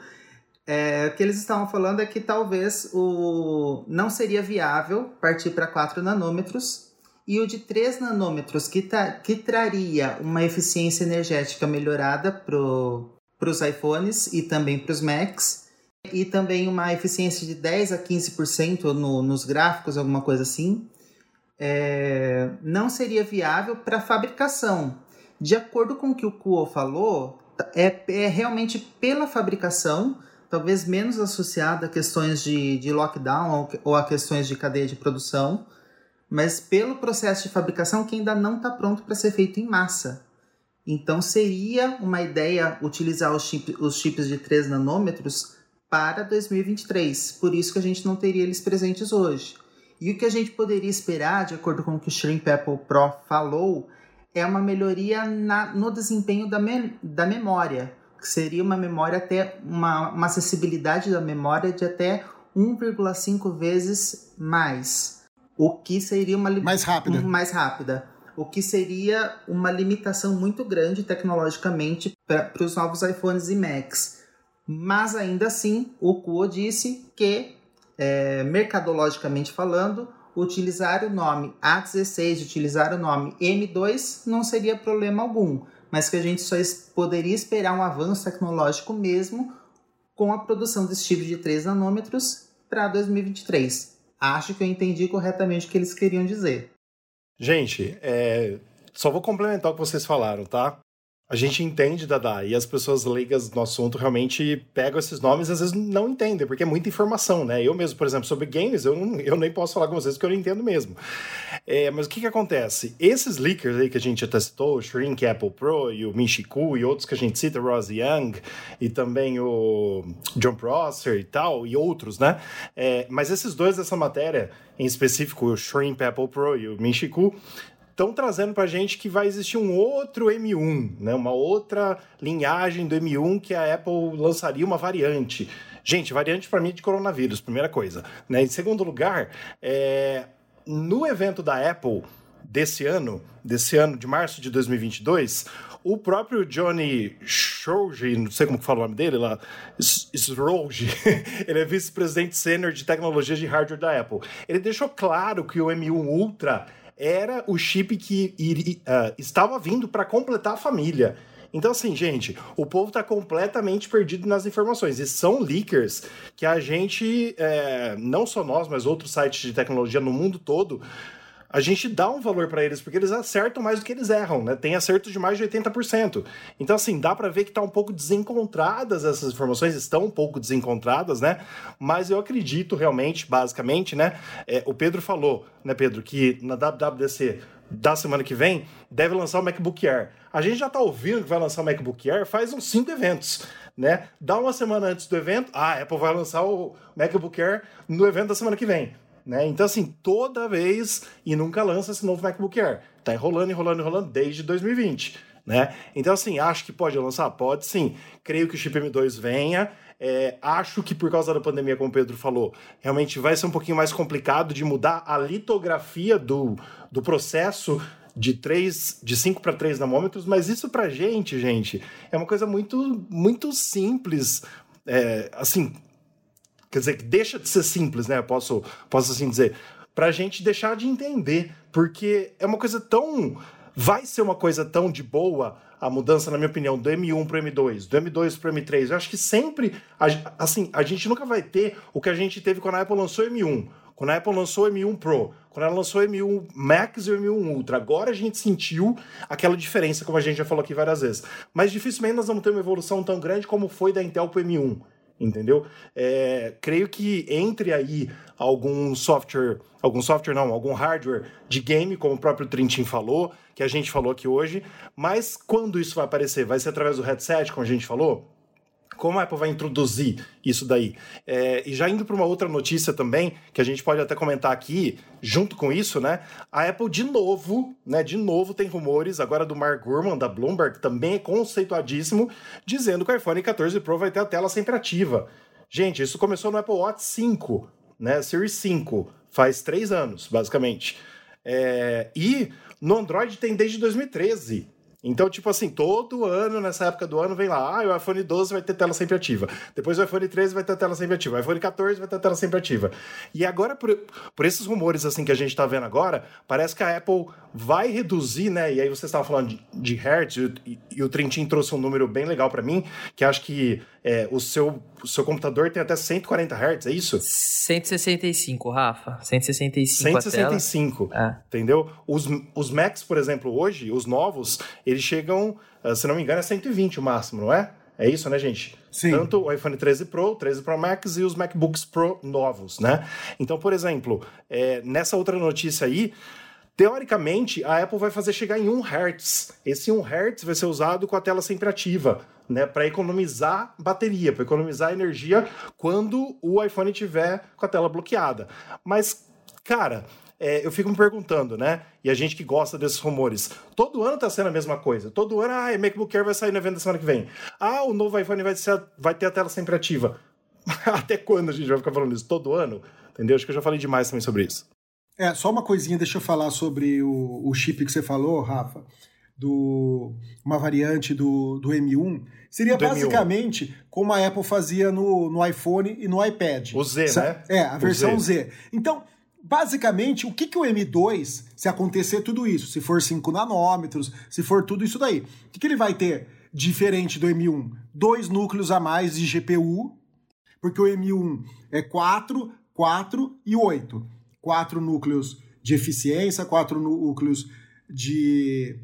É, o que eles estavam falando é que talvez o não seria viável partir para 4 nanômetros e o de 3 nanômetros, que, que traria uma eficiência energética melhorada para os iPhones e também para os Macs, e também uma eficiência de 10 a 15% no, nos gráficos, alguma coisa assim, é, não seria viável para fabricação. De acordo com o que o Kuo falou, é, é realmente pela fabricação, talvez menos associada a questões de, de lockdown ou, ou a questões de cadeia de produção, mas pelo processo de fabricação que ainda não está pronto para ser feito em massa. Então seria uma ideia utilizar os, chip, os chips de 3 nanômetros para 2023. Por isso que a gente não teria eles presentes hoje. E o que a gente poderia esperar, de acordo com o que o Shrimp Apple Pro falou, é uma melhoria na, no desempenho da, me, da memória, que seria uma memória até uma, uma acessibilidade da memória de até 1,5 vezes mais. O que seria uma mais rápida. Mais rápida. O que seria uma limitação muito grande tecnologicamente para os novos iPhones e Macs. Mas ainda assim, o Kuo disse que é, mercadologicamente falando, utilizar o nome A16, utilizar o nome M2 não seria problema algum, mas que a gente só poderia esperar um avanço tecnológico mesmo com a produção desse tipo de 3 nanômetros para 2023. Acho que eu entendi corretamente o que eles queriam dizer. Gente, é... só vou complementar o que vocês falaram, tá? A gente entende Dada e as pessoas leigas no assunto realmente pegam esses nomes e às vezes não entendem, porque é muita informação, né? Eu mesmo, por exemplo, sobre games, eu, não, eu nem posso falar com vocês porque eu não entendo mesmo. É, mas o que que acontece? Esses leakers aí que a gente já testou, o Shrink Apple Pro e o Michiku e outros que a gente cita, Rose Young e também o John Prosser e tal, e outros, né? É, mas esses dois dessa matéria, em específico o Shrimp Apple Pro e o Michiku, estão trazendo para gente que vai existir um outro M1, né? uma outra linhagem do M1 que a Apple lançaria uma variante. Gente, variante para mim é de coronavírus, primeira coisa. Né? Em segundo lugar, é... no evento da Apple desse ano, desse ano de março de 2022, o próprio Johnny Schroge, não sei como que fala o nome dele lá, Schroge, ele é vice-presidente sênior de tecnologia de hardware da Apple. Ele deixou claro que o M1 Ultra era o chip que uh, estava vindo para completar a família. Então, assim, gente, o povo está completamente perdido nas informações. E são leakers que a gente, é, não só nós, mas outros sites de tecnologia no mundo todo, a gente dá um valor para eles, porque eles acertam mais do que eles erram, né? Tem acertos de mais de 80%. Então, assim, dá para ver que tá um pouco desencontradas essas informações, estão um pouco desencontradas, né? Mas eu acredito realmente, basicamente, né? É, o Pedro falou, né, Pedro, que na WWDC da semana que vem deve lançar o MacBook Air. A gente já tá ouvindo que vai lançar o MacBook Air faz uns cinco eventos, né? Dá uma semana antes do evento, ah, a Apple vai lançar o MacBook Air no evento da semana que vem. Né? Então, assim, toda vez e nunca lança esse novo MacBook Air. Tá enrolando, enrolando, enrolando desde 2020. Né? Então, assim, acho que pode lançar? Pode sim. Creio que o chip M2 venha. É, acho que por causa da pandemia, como o Pedro falou, realmente vai ser um pouquinho mais complicado de mudar a litografia do, do processo de 3, de 5 para 3 nanômetros, mas isso pra gente, gente, é uma coisa muito, muito simples. É, assim, Quer dizer, que deixa de ser simples, né? Posso, posso assim dizer. Pra gente deixar de entender. Porque é uma coisa tão. Vai ser uma coisa tão de boa a mudança, na minha opinião, do M1 pro M2, do M2 pro M3. Eu acho que sempre, assim, a gente nunca vai ter o que a gente teve quando a Apple lançou o M1, quando a Apple lançou o M1 Pro, quando ela lançou o M1 Max e o M1 Ultra. Agora a gente sentiu aquela diferença, como a gente já falou aqui várias vezes. Mas dificilmente nós vamos ter uma evolução tão grande como foi da Intel pro M1 entendeu? É, creio que entre aí algum software, algum software não, algum hardware de game, como o próprio Trintin falou, que a gente falou aqui hoje, mas quando isso vai aparecer? Vai ser através do headset, como a gente falou? Como a Apple vai introduzir isso daí. É, e já indo para uma outra notícia também, que a gente pode até comentar aqui, junto com isso, né? A Apple de novo, né? De novo tem rumores, agora do Mark Gurman, da Bloomberg, também é conceituadíssimo, dizendo que o iPhone 14 Pro vai ter a tela sempre ativa. Gente, isso começou no Apple Watch 5, né? Series 5, faz três anos, basicamente. É, e no Android tem desde 2013. Então, tipo assim, todo ano, nessa época do ano, vem lá, ah, o iPhone 12 vai ter tela sempre ativa. Depois o iPhone 13 vai ter tela sempre ativa. O iPhone 14 vai ter tela sempre ativa. E agora, por, por esses rumores assim que a gente tá vendo agora, parece que a Apple vai reduzir, né? E aí você estava falando de, de Hertz, e, e, e, o Trentin trouxe um número bem legal para mim, que acho que é, o seu seu computador tem até 140 Hz, é isso? 165, Rafa. 165 165, é. entendeu? Os, os Macs, por exemplo, hoje, os novos, eles chegam, ah, se não me engano, é 120 o máximo, não é? É isso, né, gente? Sim. Tanto o iPhone 13 Pro, 13 Pro Max e os MacBooks Pro novos, né? Então, por exemplo, é, nessa outra notícia aí, teoricamente, a Apple vai fazer chegar em 1 Hz. Esse 1 Hz vai ser usado com a tela sempre ativa, né? Para economizar bateria, para economizar energia quando o iPhone tiver com a tela bloqueada. Mas, cara, é, eu fico me perguntando, né? E a gente que gosta desses rumores, todo ano tá sendo a mesma coisa. Todo ano, ah, MacBook Air vai sair no evento da semana que vem. Ah, o novo iPhone vai, ser, vai ter a tela sempre ativa. Até quando a gente vai ficar falando isso? Todo ano? Entendeu? Acho que eu já falei demais também sobre isso. É, só uma coisinha, deixa eu falar sobre o, o chip que você falou, Rafa, do uma variante do, do M1. Seria Do M1. basicamente como a Apple fazia no, no iPhone e no iPad. O Z, Sa- né? É, a versão Z. Z. Então, basicamente, o que, que o M2, se acontecer tudo isso, se for 5 nanômetros, se for tudo isso daí, o que, que ele vai ter diferente do M1? Dois núcleos a mais de GPU, porque o M1 é 4, 4 e 8. Quatro núcleos de eficiência, quatro núcleos de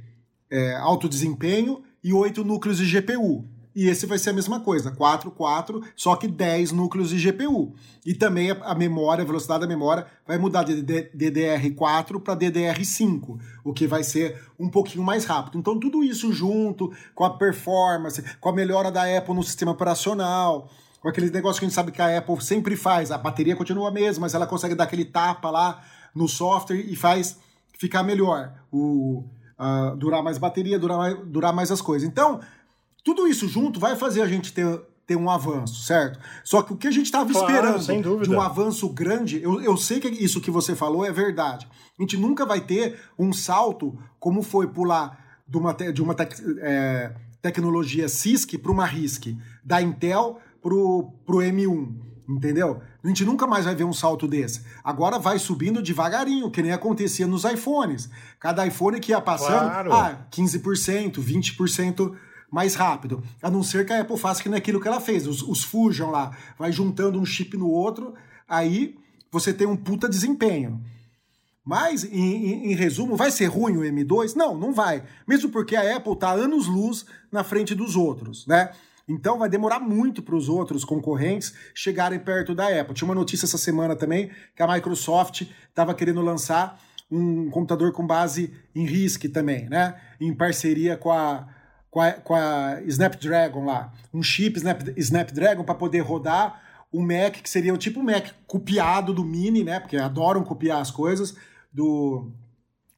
é, alto desempenho e oito núcleos de GPU. E esse vai ser a mesma coisa, 4, 4, só que 10 núcleos de GPU. E também a memória, a velocidade da memória vai mudar de D- DDR4 para DDR5, o que vai ser um pouquinho mais rápido. Então tudo isso junto com a performance, com a melhora da Apple no sistema operacional, com aquele negócio que a gente sabe que a Apple sempre faz, a bateria continua a mesma, mas ela consegue dar aquele tapa lá no software e faz ficar melhor, o, ah, durar mais bateria, durar mais, durar mais as coisas. Então, tudo isso junto vai fazer a gente ter, ter um avanço, certo? Só que o que a gente estava Claro, esperando de um avanço grande, eu, eu sei que isso que você falou é verdade. A gente nunca vai ter um salto como foi pular de uma, de uma é, tecnologia CISC para uma RISC, da Intel pro, pro M1, entendeu? A gente nunca mais vai ver um salto desse. Agora vai subindo devagarinho, que nem acontecia nos iPhones. Cada iPhone que ia passando, Claro. ah, 15%, 20% mais rápido. A não ser que a Apple faça que naquilo que ela fez, os, os Fusion lá, vai juntando um chip no outro, aí você tem um puta desempenho. Mas, em, em- em resumo, vai ser ruim o M2? Não, não vai. Mesmo porque a Apple está anos-luz na frente dos outros, né? Então vai demorar muito para os outros concorrentes chegarem perto da Apple. Tinha uma notícia essa semana também que a Microsoft estava querendo lançar um computador com base em RISC também, né? Em parceria com a, com a, com a Snapdragon lá. Um chip Snap, Snapdragon para poder rodar um Mac que seria o tipo um Mac copiado do Mini, né? Porque adoram copiar as coisas do,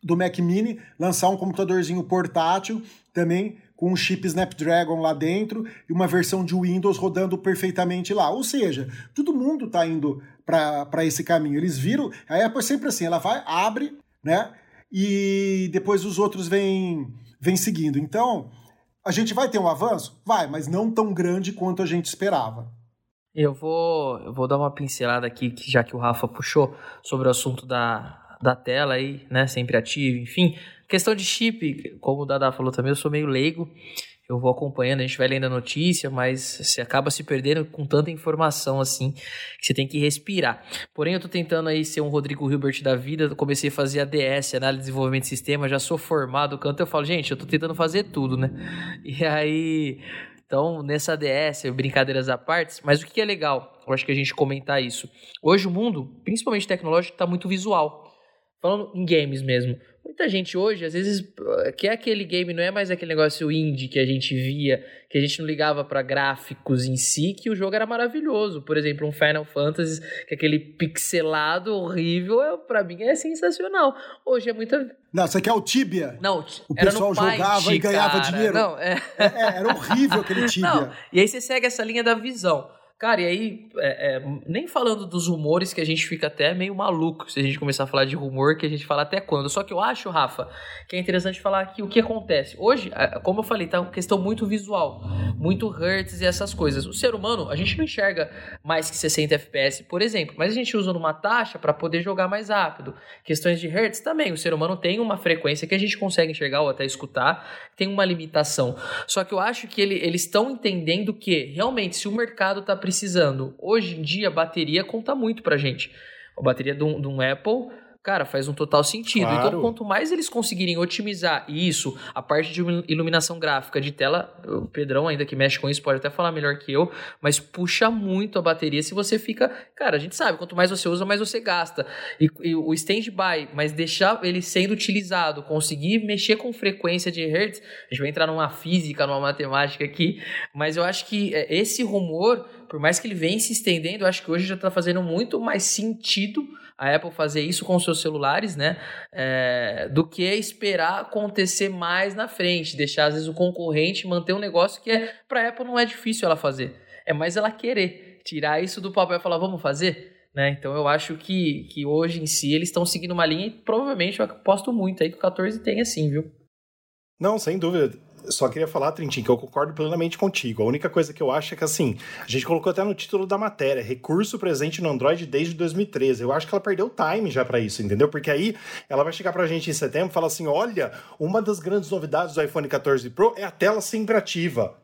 do Mac Mini, lançar um computadorzinho portátil também com um chip Snapdragon lá dentro e uma versão de Windows rodando perfeitamente lá. Ou seja, todo mundo está indo para esse caminho. Eles viram, a Apple é sempre assim, ela vai, abre, né? E depois os outros vêm, vêm seguindo. Então, a gente vai ter um avanço? Vai, mas não tão grande quanto a gente esperava. Eu vou, eu vou dar uma pincelada aqui, já que o Rafa puxou, sobre o assunto da, da tela aí, né? Sempre ativo, enfim. Questão de chip, como o Dada falou também, eu sou meio leigo. Eu vou acompanhando, a gente vai lendo a notícia, mas você acaba se perdendo com tanta informação assim, que você tem que respirar. Porém, eu tô tentando aí ser um Rodrigo Hilbert da vida, eu comecei a fazer ADS, Análise de Desenvolvimento de Sistema, já sou formado, canto, eu falo, gente, eu tô tentando fazer tudo, né? E aí, então, nessa ADS, brincadeiras à parte, mas o que é legal? Eu acho que a gente comentar isso. Hoje o mundo, principalmente tecnológico, está muito visual. Falando em games mesmo. Muita gente hoje, às vezes, quer aquele game, não é mais aquele negócio indie que a gente via, que a gente não ligava para gráficos em si, que o jogo era maravilhoso. Por exemplo, um Final Fantasy, que é aquele pixelado horrível, é, para mim é sensacional. Hoje é muita. Não, você quer o Tibia? Não, O pessoal Paint, jogava e ganhava cara. dinheiro. Não, é. É, era horrível aquele Tibia. Não, e aí você segue essa linha da visão. Cara, e aí, é, é, nem falando dos rumores, que a gente fica até meio maluco se a gente começar a falar de rumor, que a gente fala até quando. Só que eu acho, Rafa, que é interessante falar aqui o que acontece. Hoje, a- como eu falei, tá uma questão muito visual, muito hertz e essas coisas. O ser humano, a gente não enxerga mais que 60 FPS, por exemplo, mas a gente usa numa taxa para poder jogar mais rápido. Questões de hertz também, o ser humano tem uma frequência que a gente consegue enxergar ou até escutar, tem uma limitação. Só que eu acho que ele- eles estão entendendo que, realmente, se o mercado está precisando. Hoje em dia, a bateria conta muito pra gente. A bateria de um, de um Apple cara, faz um total sentido. Então, claro. Então, quanto mais eles conseguirem otimizar isso, a parte de iluminação gráfica de tela, o Pedrão ainda que mexe com isso pode até falar melhor que eu, mas puxa muito a bateria se você fica, cara, a gente sabe, quanto mais você usa, mais você gasta. E, e o stand-by, mas deixar ele sendo utilizado, conseguir mexer com frequência de hertz, a gente vai entrar numa física, numa matemática aqui, mas eu acho que é, esse rumor, por mais que ele venha se estendendo, eu acho que hoje já está fazendo muito mais sentido a Apple fazer isso com seus celulares, né? É, do que esperar acontecer mais na frente, deixar às vezes o concorrente manter um negócio que é para a Apple não é difícil ela fazer. É mais ela querer tirar isso do papel e falar, vamos fazer? Né? Então eu acho que, que hoje em si eles estão seguindo uma linha e provavelmente eu aposto muito aí que o 14 tem assim, viu? Não, sem dúvida só queria falar, Trintin, que eu concordo plenamente contigo. A única coisa que eu acho é que, assim, a gente colocou até no título da matéria, recurso presente no Android desde 2013. Eu acho que ela perdeu o time já para isso, entendeu? Porque aí ela vai chegar pra gente em setembro e falar assim: olha, uma das grandes novidades do iPhone 14 Pro é a tela sempre ativa.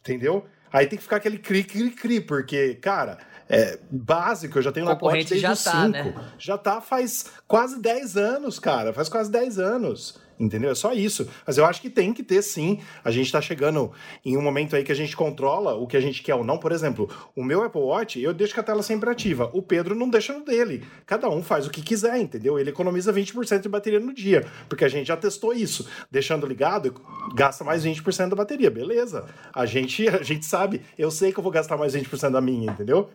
Entendeu? Aí tem que ficar aquele cri, cri, cri, porque, cara, é básico, eu já tenho um iPod desde já o tá, 5. Né? Já tá faz quase 10 anos, cara. Faz quase 10 anos entendeu? É só isso. Mas eu acho que tem que ter sim. A gente está chegando em um momento aí que a gente controla o que a gente quer ou não. Por exemplo, o meu Apple Watch, eu deixo com a tela sempre ativa. O Pedro não deixa no dele. Cada um faz o que quiser, entendeu? Ele economiza 20% de bateria no dia, porque a gente já testou isso. Deixando ligado, gasta mais 20% da bateria. Beleza. A gente, a gente sabe. Eu sei que eu vou gastar mais 20% da minha, entendeu?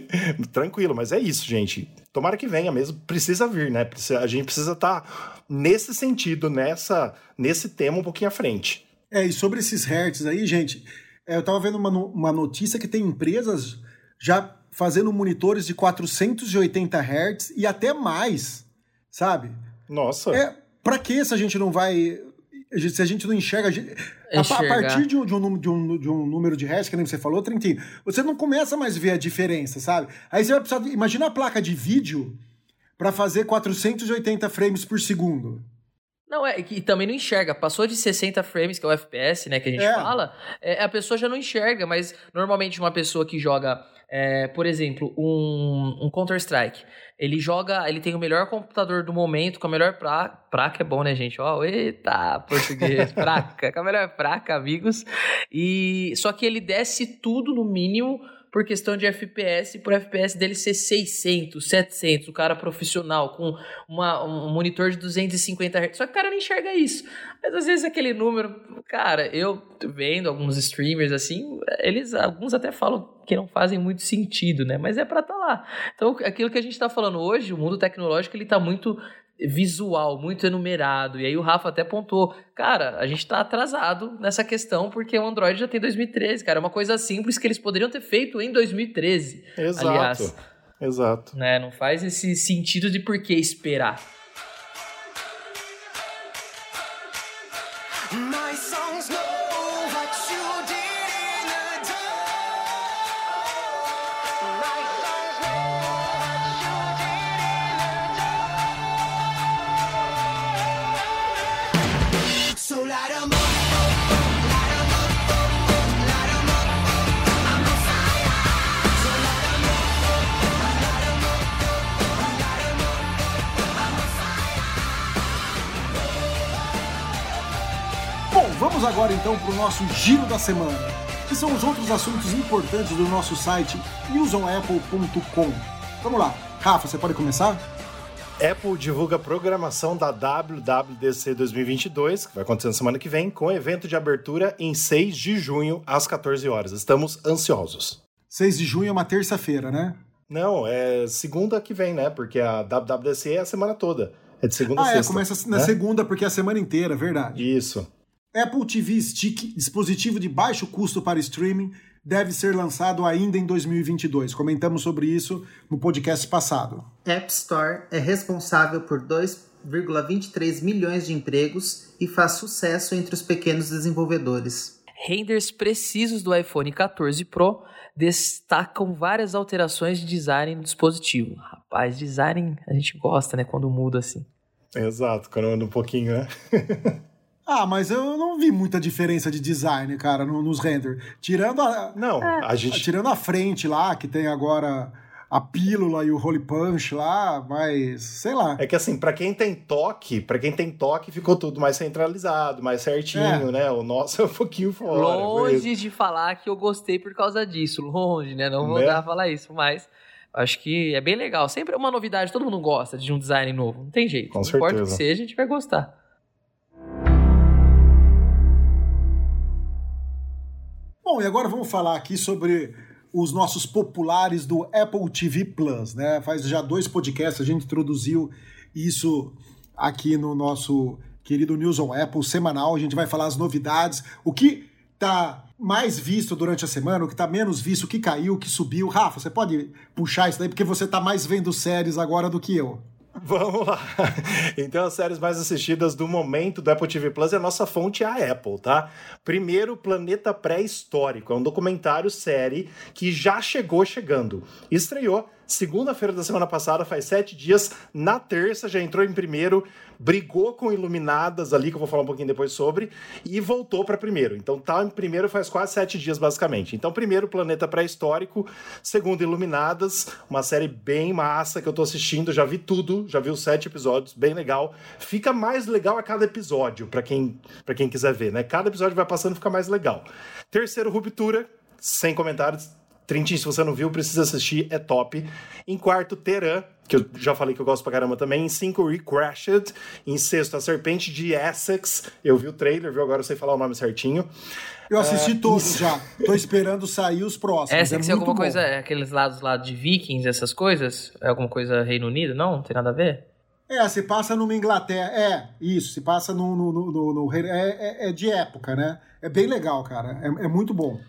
Tranquilo, mas é isso, gente. Tomara que venha mesmo. Precisa vir, né? A gente precisa estar tá nesse sentido, nessa, nesse tema um pouquinho à frente. É, e sobre esses hertz aí, gente, é, eu estava vendo uma, uma notícia que tem empresas já fazendo monitores de 480 Hz e até mais, sabe? Nossa. É, para que se a gente não vai se a gente não enxerga. A, gente, a, a, partir de um, de, um, de, um, de um número de hertz, que nem você falou, Trintinho, você não começa mais a ver a diferença, sabe? Aí você vai precisar. Imagina a placa de vídeo para fazer 480 frames por segundo. Não, é que também não enxerga. Passou de 60 frames, que é o FPS, né, que a gente é. fala, é, a pessoa já não enxerga, mas normalmente uma pessoa que joga, é, por exemplo, um, um Counter-Strike, ele joga, ele tem o melhor computador do momento, com a melhor placa, praca é bom, né, gente? Ó, oh, eita, português, praca, com a melhor praca, amigos. E só que ele desce tudo no mínimo por questão de FPS, por FPS dele ser 600, 700, o cara profissional com uma, um monitor de 250 Hz. Só que o cara não enxerga isso. Mas às vezes aquele número, cara, eu vendo alguns streamers assim, eles alguns até falam que não fazem muito sentido, né? Mas é para estar tá lá. Então, aquilo que a gente está falando hoje, o mundo tecnológico ele tá muito visual, muito enumerado. E aí o Rafa até pontuou, cara, a gente tá atrasado nessa questão porque o Android já tem 2013, cara, é uma coisa simples que eles poderiam ter feito em 2013. Exato. Aliás, Exato. Né, não faz esse sentido de por que esperar. Agora então para o nosso giro da semana, que são os outros assuntos importantes do nosso site newsonapple.com. Vamos lá, Rafa, você pode começar? Apple divulga a programação da WWDC 2022, que vai acontecer na semana que vem, com evento de abertura em 6 de junho, às 14 horas. Estamos ansiosos. 6 de junho é uma terça-feira, né? Não, é segunda que vem, né? Porque a WWDC é a semana toda. É de segunda ah, a sexta. Ah, é, começa na né? segunda, porque é a semana inteira, verdade. Isso. Apple TV Stick, dispositivo de baixo custo para streaming, deve ser lançado ainda em 2022. Comentamos sobre isso no podcast passado. App Store é responsável por 2,23 milhões de empregos e faz sucesso entre os pequenos desenvolvedores. Renders precisos do iPhone 14 Pro destacam várias alterações de design no dispositivo. Rapaz, design a gente gosta, né, quando muda assim. Exato, quando muda um pouquinho, né? Ah, mas eu não vi muita diferença de design, cara, no, nos render. Tirando a. Não, a gente. Tirando a frente lá, que tem agora a pílula e o Holy Punch lá, mas sei lá. É que assim, para quem tem toque, para quem tem toque, ficou tudo mais centralizado, mais certinho, é. né? O nosso é um pouquinho fora. Longe de falar que eu gostei por causa disso, longe, né? Não vou né? dar falar isso, mas acho que é bem legal. Sempre é uma novidade, todo mundo gosta de um design novo, não tem jeito. Com não certeza. importa o que seja, a gente vai gostar. Bom, e agora vamos falar aqui sobre os nossos populares do Apple TV Plus, né? Faz já dois podcasts, a gente introduziu isso aqui no nosso querido News on Apple semanal. A gente vai falar as novidades, o que tá mais visto durante a semana, o que tá menos visto, o que caiu, o que subiu. Rafa, você pode puxar isso daí porque você tá mais vendo séries agora do que eu. Vamos lá. Então, as séries mais assistidas do momento do Apple TV Plus é a nossa fonte é a Apple, tá? Primeiro, Planeta Pré-Histórico. É um documentário série que já chegou chegando. Estreou segunda-feira da semana passada, faz sete dias. Na terça já entrou em primeiro, brigou com Iluminadas ali, que eu vou falar um pouquinho depois sobre, e voltou para primeiro. Então tá em primeiro faz quase sete dias, basicamente. Então, primeiro, Planeta Pré-Histórico. Segundo, Iluminadas, uma série bem massa que eu tô assistindo, já vi tudo, já vi os sete episódios, bem legal. Fica mais legal a cada episódio, para quem, pra quem quiser ver, né? Cada episódio vai passando fica mais legal. Terceiro, Ruptura, sem comentários Trintin, se você não viu, precisa assistir, é top. Em quarto, Teran, que eu já falei que eu gosto pra caramba também. Em cinco, Recrashed. Em sexto, A Serpente de Essex. Eu vi o trailer, viu? Agora eu sei falar o nome certinho. Eu assisti uh, todos isso. já. Tô esperando sair os próximos. Essex é, é alguma bom. coisa, é aqueles lados lá de Vikings, essas coisas? É alguma coisa Reino Unido? Não? Não tem nada a ver? É, se passa numa Inglaterra. É, isso, se passa no. no, no, no, no é, é, é, de época, né? É bem legal, cara. É, é muito bom.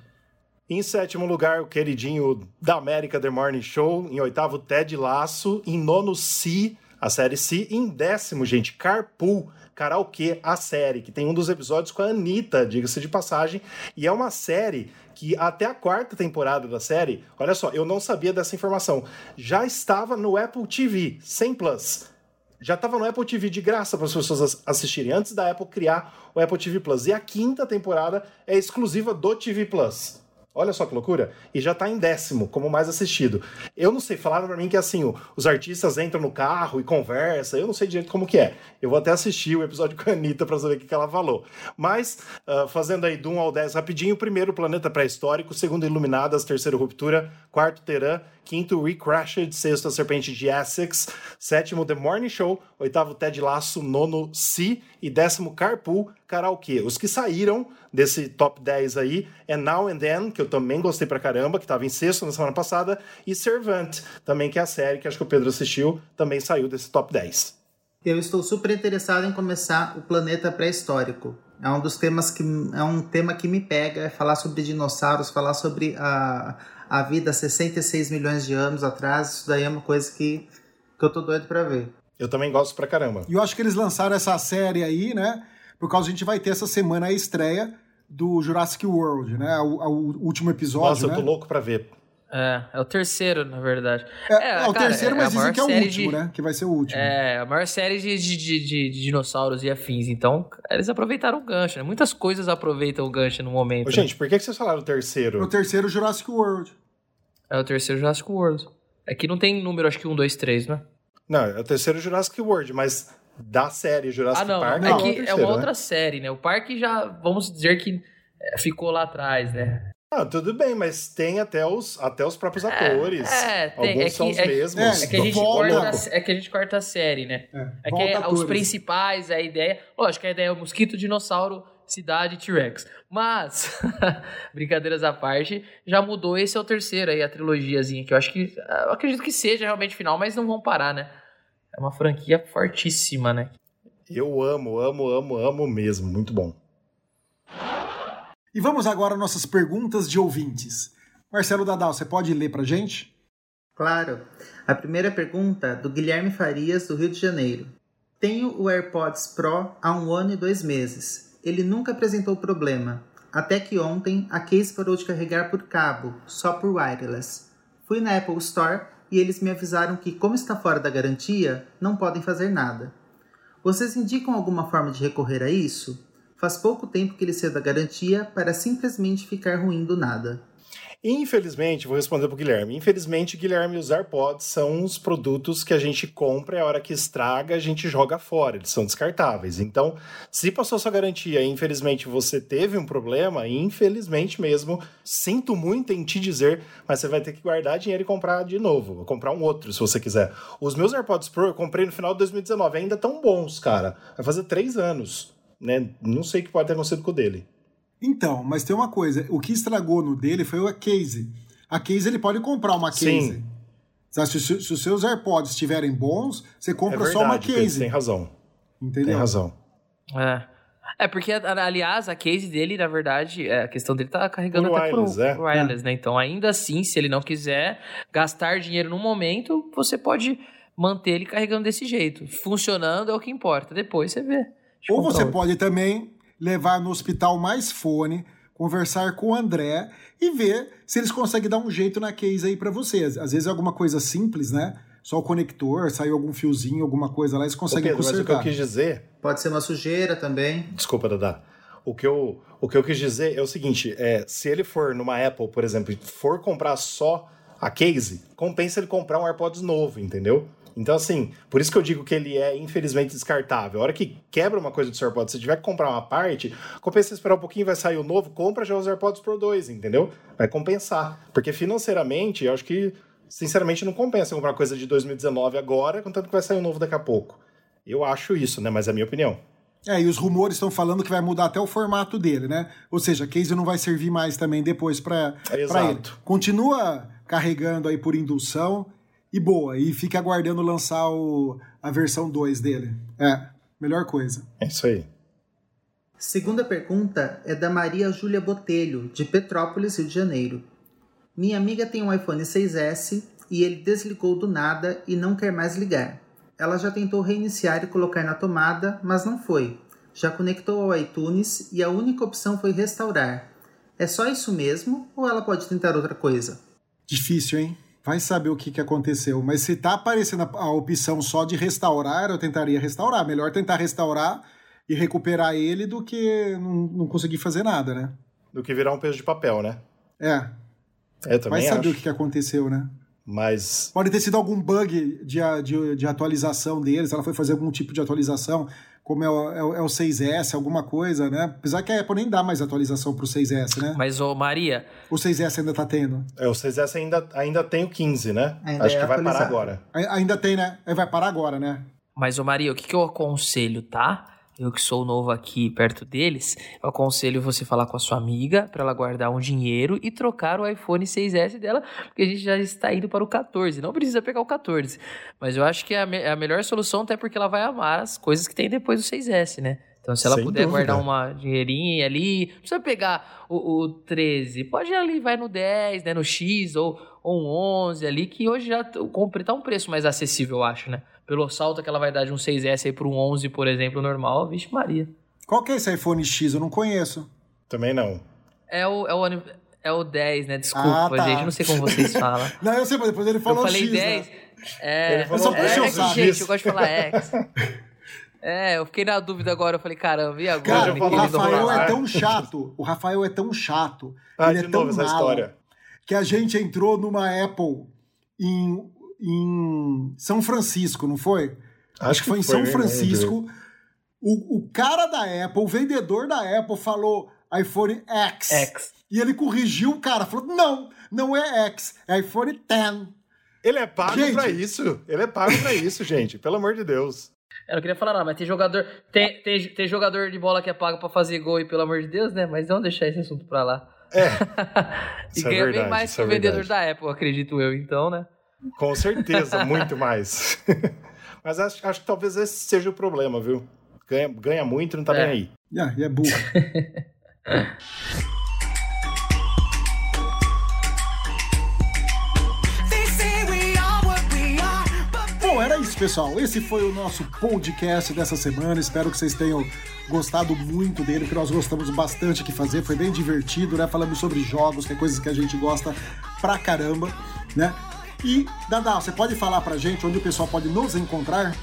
Em sétimo lugar, o queridinho da América The Morning Show. Em oitavo, Ted Laço. Em nono, Si, a série Si. Em décimo, gente, Carpool, Karaokê, a série, que tem um dos episódios com a Anitta, diga-se de passagem. E é uma série que até a quarta temporada da série, olha só, eu não sabia dessa informação, já estava no Apple TV, 100 Plus já estava no Apple TV de graça para as pessoas assistirem, antes da Apple criar o Apple TV Plus. E a quinta temporada é exclusiva do TV Plus. Olha só que loucura. E já tá em décimo, como mais assistido. Eu não sei, falaram pra mim que assim, os artistas entram no carro e conversam, eu não sei direito como que é. Eu vou até assistir o episódio com a Anitta pra saber o que, ela falou. Mas, uh, fazendo aí do 1 ao 10 rapidinho, primeiro, Planeta Pré-Histórico, segundo, Iluminadas, terceiro, Ruptura, quarto, Teran, quinto, Recrashed, sexto, A Serpente de Essex, sétimo, The Morning Show, oitavo, Ted Laço, nono, Si e décimo, Carpool, Karaokê. Os que saíram desse top 10 aí é Now and Then, que eu também gostei pra caramba, que tava em sexto na semana passada, e Servant, também que é a série que acho que o Pedro assistiu, também saiu desse top 10. Eu estou super interessado em começar o Planeta Pré-Histórico. É um dos temas que é um tema que me pega, é falar sobre dinossauros, falar sobre a, a vida 66 milhões de anos atrás. Isso daí é uma coisa que, que eu tô doido para ver. Eu também gosto pra caramba. E eu acho que eles lançaram essa série aí, né? Por causa a gente vai ter essa semana a estreia do Jurassic World, né? O, o último episódio. Nossa, né? eu tô louco pra ver. É, é o terceiro, na verdade. É, é, é o cara, terceiro, é mas dizem que é o último, de... né? Que vai ser o último. É, a maior série de, de, de, de, dinossauros e afins. Então, eles aproveitaram o gancho, né? Muitas coisas aproveitam o gancho no momento. Ô, gente, né? por que vocês falaram o terceiro? O terceiro Jurassic World. É o terceiro Jurassic World. Aqui não tem número, acho que um, dois, três, né? Não, é o terceiro Jurassic World, mas da série Jurassic ah, não, Park. Não, é, que é, terceiro, é uma né? outra série, né? O parque já, vamos dizer que é, ficou lá atrás, né? Ah, tudo bem, mas tem até os, até os próprios atores. É, tem, Alguns é são que, os é, mesmos. É, que a gente corta, é que a gente corta a série, né? É, é que é, os principais, a ideia. Lógico, a ideia é o mosquito, dinossauro, cidade, T-Rex. Mas, brincadeiras à parte, já mudou. Esse é o terceiro aí, a trilogiazinha, que eu acho que. Eu acredito que seja realmente final, mas não vão parar, né? É uma franquia fortíssima, né? Eu amo, amo, amo, amo mesmo. Muito bom. E vamos agora às nossas perguntas de ouvintes. Marcelo Dadal, você pode ler pra gente? Claro. A primeira pergunta do Guilherme Farias, do Rio de Janeiro. Tenho o AirPods Pro há um ano e dois meses. Ele nunca apresentou problema. Até que ontem a case parou de carregar por cabo, só por wireless. Fui na Apple Store e eles me avisaram que, como está fora da garantia, não podem fazer nada. Vocês indicam alguma forma de recorrer a isso? Faz pouco tempo que ele saiu da garantia para simplesmente ficar ruim do nada. Infelizmente, vou responder pro Guilherme. Infelizmente, Guilherme, os AirPods são os produtos que a gente compra e a hora que estraga, a gente joga fora. Eles são descartáveis. Então, se passou sua garantia e infelizmente você teve um problema, infelizmente mesmo, sinto muito em te dizer, mas você vai ter que guardar dinheiro e comprar de novo. Vou comprar um outro, se você quiser. Os meus AirPods Pro eu comprei no final de 2019, ainda tão bons, cara. Vai fazer três anos. Né? Não sei o que pode ter acontecido com o dele. Então, mas tem uma coisa, o que estragou no dele foi a case. A case ele pode comprar uma case. Sim. Se, se, se os seus AirPods estiverem bons, você compra é verdade, só uma case. Tem razão. Entendeu? Tem razão. É. É, porque, aliás, a case dele, na verdade, é, a questão dele tá carregando Por até wireless, por é. wireless, né? Então, ainda assim, se ele não quiser gastar dinheiro no momento, você pode manter ele carregando desse jeito. Funcionando é o que importa. Depois você vê. Ou comprar você pode também levar no hospital mais fone, conversar com o André e ver se eles conseguem dar um jeito na case aí pra você. Às vezes é alguma coisa simples, né? Só o conector, saiu algum fiozinho, alguma coisa lá, eles conseguem Pedro, mas o que eu consertar. quis dizer Pode ser uma sujeira também. Desculpa, Dada. O que, eu, o que eu quis dizer é o seguinte: é, se ele for numa Apple, por exemplo, e for comprar só a case, compensa ele comprar um AirPods novo, entendeu? Então, assim, por isso que eu digo que ele é infelizmente descartável. A hora que quebra uma coisa do seu AirPods, se tiver que comprar uma parte, compensa esperar um pouquinho, vai sair o novo, compra já os AirPods Pro 2, entendeu? Vai compensar. Porque financeiramente, eu acho que, sinceramente, não compensa comprar coisa de 2019 agora, contanto que vai sair o novo daqui a pouco. Eu acho isso, né? Mas é a minha opinião. É, e os rumores estão falando que vai mudar até o formato dele, né? Ou seja, a case não vai servir mais também depois para ele. Exato. Continua carregando aí por indução e boa, e fica aguardando lançar o, a versão 2 dele. É, melhor coisa. É isso aí. Segunda pergunta é da Maria Júlia Botelho, de Petrópolis, Rio de Janeiro. Minha amiga tem um iPhone 6S e ele desligou do nada e não quer mais ligar. Ela já tentou reiniciar e colocar na tomada, mas não foi. Já conectou ao iTunes e a única opção foi restaurar. É só isso mesmo ou ela pode tentar outra coisa? Difícil, hein? Vai saber o que, que aconteceu. Mas se tá aparecendo a, a opção só de restaurar, eu tentaria restaurar. Melhor tentar restaurar e recuperar ele do que não, não conseguir fazer nada, né? Do que virar um peso de papel, né? É, Eu também vai saber acho. o que, que aconteceu, né? Mas Pode ter sido algum bug de, de, de atualização deles, ela foi fazer algum tipo de atualização, como é o, é o- é o 6S, alguma coisa, né? Apesar que a Apple nem dá mais atualização pro 6S, né? Mas, ô, Maria, O 6S ainda tá tendo. é, o 6S ainda, ainda tem o 15, né? Ainda acho é que vai parar agora. Ainda tem, né? Aí vai parar agora, né? Mas, ô Maria, o que, que eu aconselho, tá? Eu que sou novo aqui perto deles, eu aconselho você falar com a sua amiga para ela guardar um dinheiro e trocar o iPhone 6S dela, porque a gente já está indo para o 14. Não precisa pegar o 14. Mas eu acho que é a, me- é a melhor solução, até porque ela vai amar as coisas que tem depois do 6S, né? Então, se ela Sem puder dúvida. guardar uma dinheirinha ali, não precisa pegar o, o 13, pode ir ali, vai no 10, né, no X ou, ou um 11 ali, que hoje já compre tá um preço mais acessível, eu acho, né? Pelo salto que ela vai dar de um 6S aí para um 11, por exemplo, normal, vixe Maria. Qual que é esse iPhone X? Eu não conheço. Também não. É o, é o, é o 10, né? Desculpa, Ah, tá. gente, eu não sei como vocês falam. Não, eu sei, mas depois ele falou eu falei X, 10. né? É, Ele falou é, X, é que, sabe? gente, eu gosto de falar X. É, eu fiquei na dúvida agora, eu falei, caramba, e agora? Cara, eu o Rafael é tão chato. O Rafael é tão chato. Ah, ele de é tão novo essa mala, história. que a gente entrou numa Apple em, em São Francisco, não foi? Acho que foi em São nem lembro. Francisco. O, o cara da Apple, o vendedor da Apple, falou iPhone X. X. E ele corrigiu o cara, falou: não, não é X, é iPhone X. Ele é pago Gente. pra isso. Ele é pago pra isso, gente. Pelo amor de Deus. Eu não queria falar nada, mas tem jogador. Tem, tem, tem jogador de bola que é pago pra fazer gol e pelo amor de Deus, né? Mas vamos deixar esse assunto pra lá. É, e Isso é ganha bem verdade, mais isso que é o vendedor da Apple, acredito eu, então, né? Com certeza, muito mais. Mas acho, acho que talvez esse seja o problema, viu? Ganha, ganha muito e não tá É. nem aí. Ah, e é burro. Bom, era isso, pessoal. Esse foi o nosso podcast dessa semana. Espero que vocês tenham gostado muito dele, que nós gostamos bastante aqui fazer. Foi bem divertido, né? Falamos sobre jogos, que é coisas que a gente gosta pra caramba, né? E, Dadá, você pode falar pra gente onde o pessoal pode nos encontrar?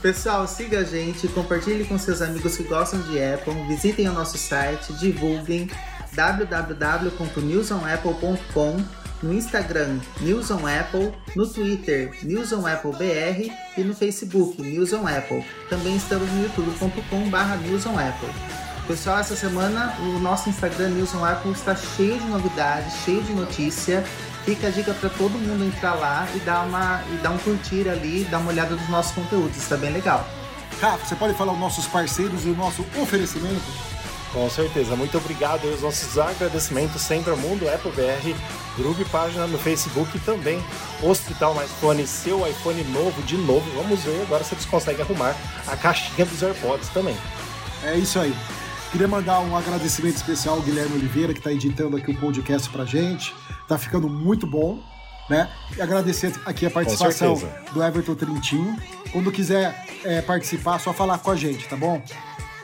Pessoal, siga a gente, compartilhe com seus amigos que gostam de Apple, visitem o nosso site, divulguem www.newsonapple.com, no Instagram News on Apple, no Twitter News on Apple BR e no Facebook News on Apple. Também estamos no youtube.com/barra Apple. Pessoal, essa semana o nosso Instagram News on Apple está cheio de novidades, cheio de notícia. Fica a dica para todo mundo entrar lá e dar, uma, e dar um curtir ali, dar uma olhada nos nossos conteúdos, está bem legal. Rafa, você pode falar os nossos parceiros e o nosso oferecimento? Com certeza. Muito obrigado e os nossos agradecimentos sempre ao Mundo Apple BR, grupo e página no Facebook e também Hospital Mais Fone, seu iPhone novo de novo. Vamos ver agora se eles conseguem arrumar a caixinha dos AirPods também. É isso aí. Queria mandar um agradecimento especial ao Guilherme Oliveira, que está editando aqui o podcast pra gente. Tá ficando muito bom, né? E agradecer aqui a participação do Everton Trintinho. Quando quiser é, participar, é só falar com a gente, tá bom?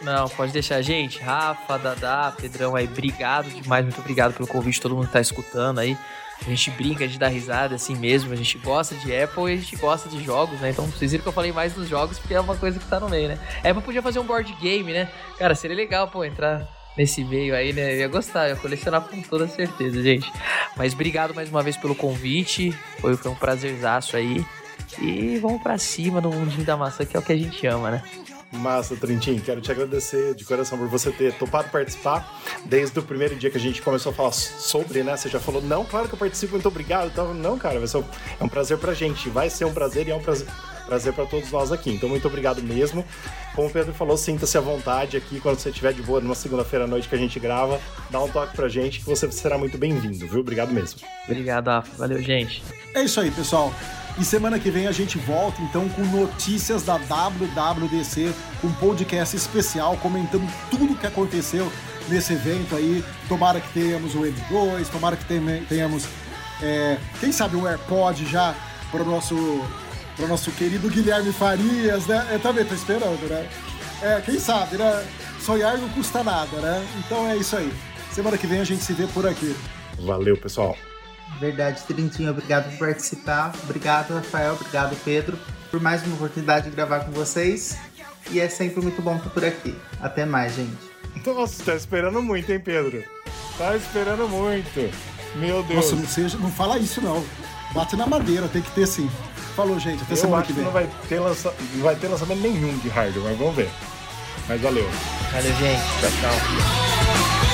Não, pode deixar, gente. Rafa, Dadá, Pedrão aí, obrigado demais, muito obrigado pelo convite, todo mundo que tá escutando aí. A gente brinca, a gente dá risada assim mesmo, a gente gosta de Apple e a gente gosta de jogos, né? Então vocês viram que eu falei mais dos jogos porque é uma coisa que tá no meio, né? A Apple podia fazer um board game, né? Cara, seria legal, pô, entrar nesse meio aí, né? Eu ia gostar, eu ia colecionar com toda certeza, gente. Mas obrigado mais uma vez pelo convite, foi, foi um prazerzaço aí. E vamos pra cima no mundinho da maçã, que é o que a gente ama, né? Massa, Trintim, quero te agradecer de coração por você ter topado participar desde o primeiro dia que a gente começou a falar sobre, né? Você já falou, não, claro que eu participo, muito obrigado. Então, não, cara, vai ser um- é um prazer pra gente, vai ser um prazer e é um prazer, prazer pra todos nós aqui. Então, muito obrigado mesmo. Como o Pedro falou, sinta-se à vontade aqui quando você estiver de boa numa segunda-feira à noite que a gente grava, dá um toque pra gente que você será muito bem-vindo, viu? Obrigado mesmo. Obrigado, Rafa. Valeu, gente. É isso aí, pessoal. E semana que vem a gente volta então com notícias da WWDC, um podcast especial comentando tudo o que aconteceu nesse evento aí. Tomara que tenhamos o M2, tomara que tenha- tenhamos, é, quem sabe, um AirPod já para o nosso, pro nosso querido Guilherme Farias, né? Eu também tô esperando, né? É, quem sabe, né? Sonhar não custa nada, né? Então é isso aí. Semana que vem a gente se vê por aqui. Valeu, pessoal. Verdade, Trintinho, obrigado por participar. Obrigado, Rafael. Obrigado, Pedro, por mais uma oportunidade de gravar com vocês. E é sempre muito bom estar por aqui. Até mais, gente. Nossa, tá esperando muito, hein, Pedro? Tá esperando muito. Meu Deus. Nossa, não, seja, não fala isso não. Bate na madeira, tem que ter sim. Falou, gente. Até Eu semana acho que vem. não vai, ter lança... não vai ter lançamento nenhum de hardware, mas vamos ver. Mas valeu. Valeu, gente. Tchau, tchau.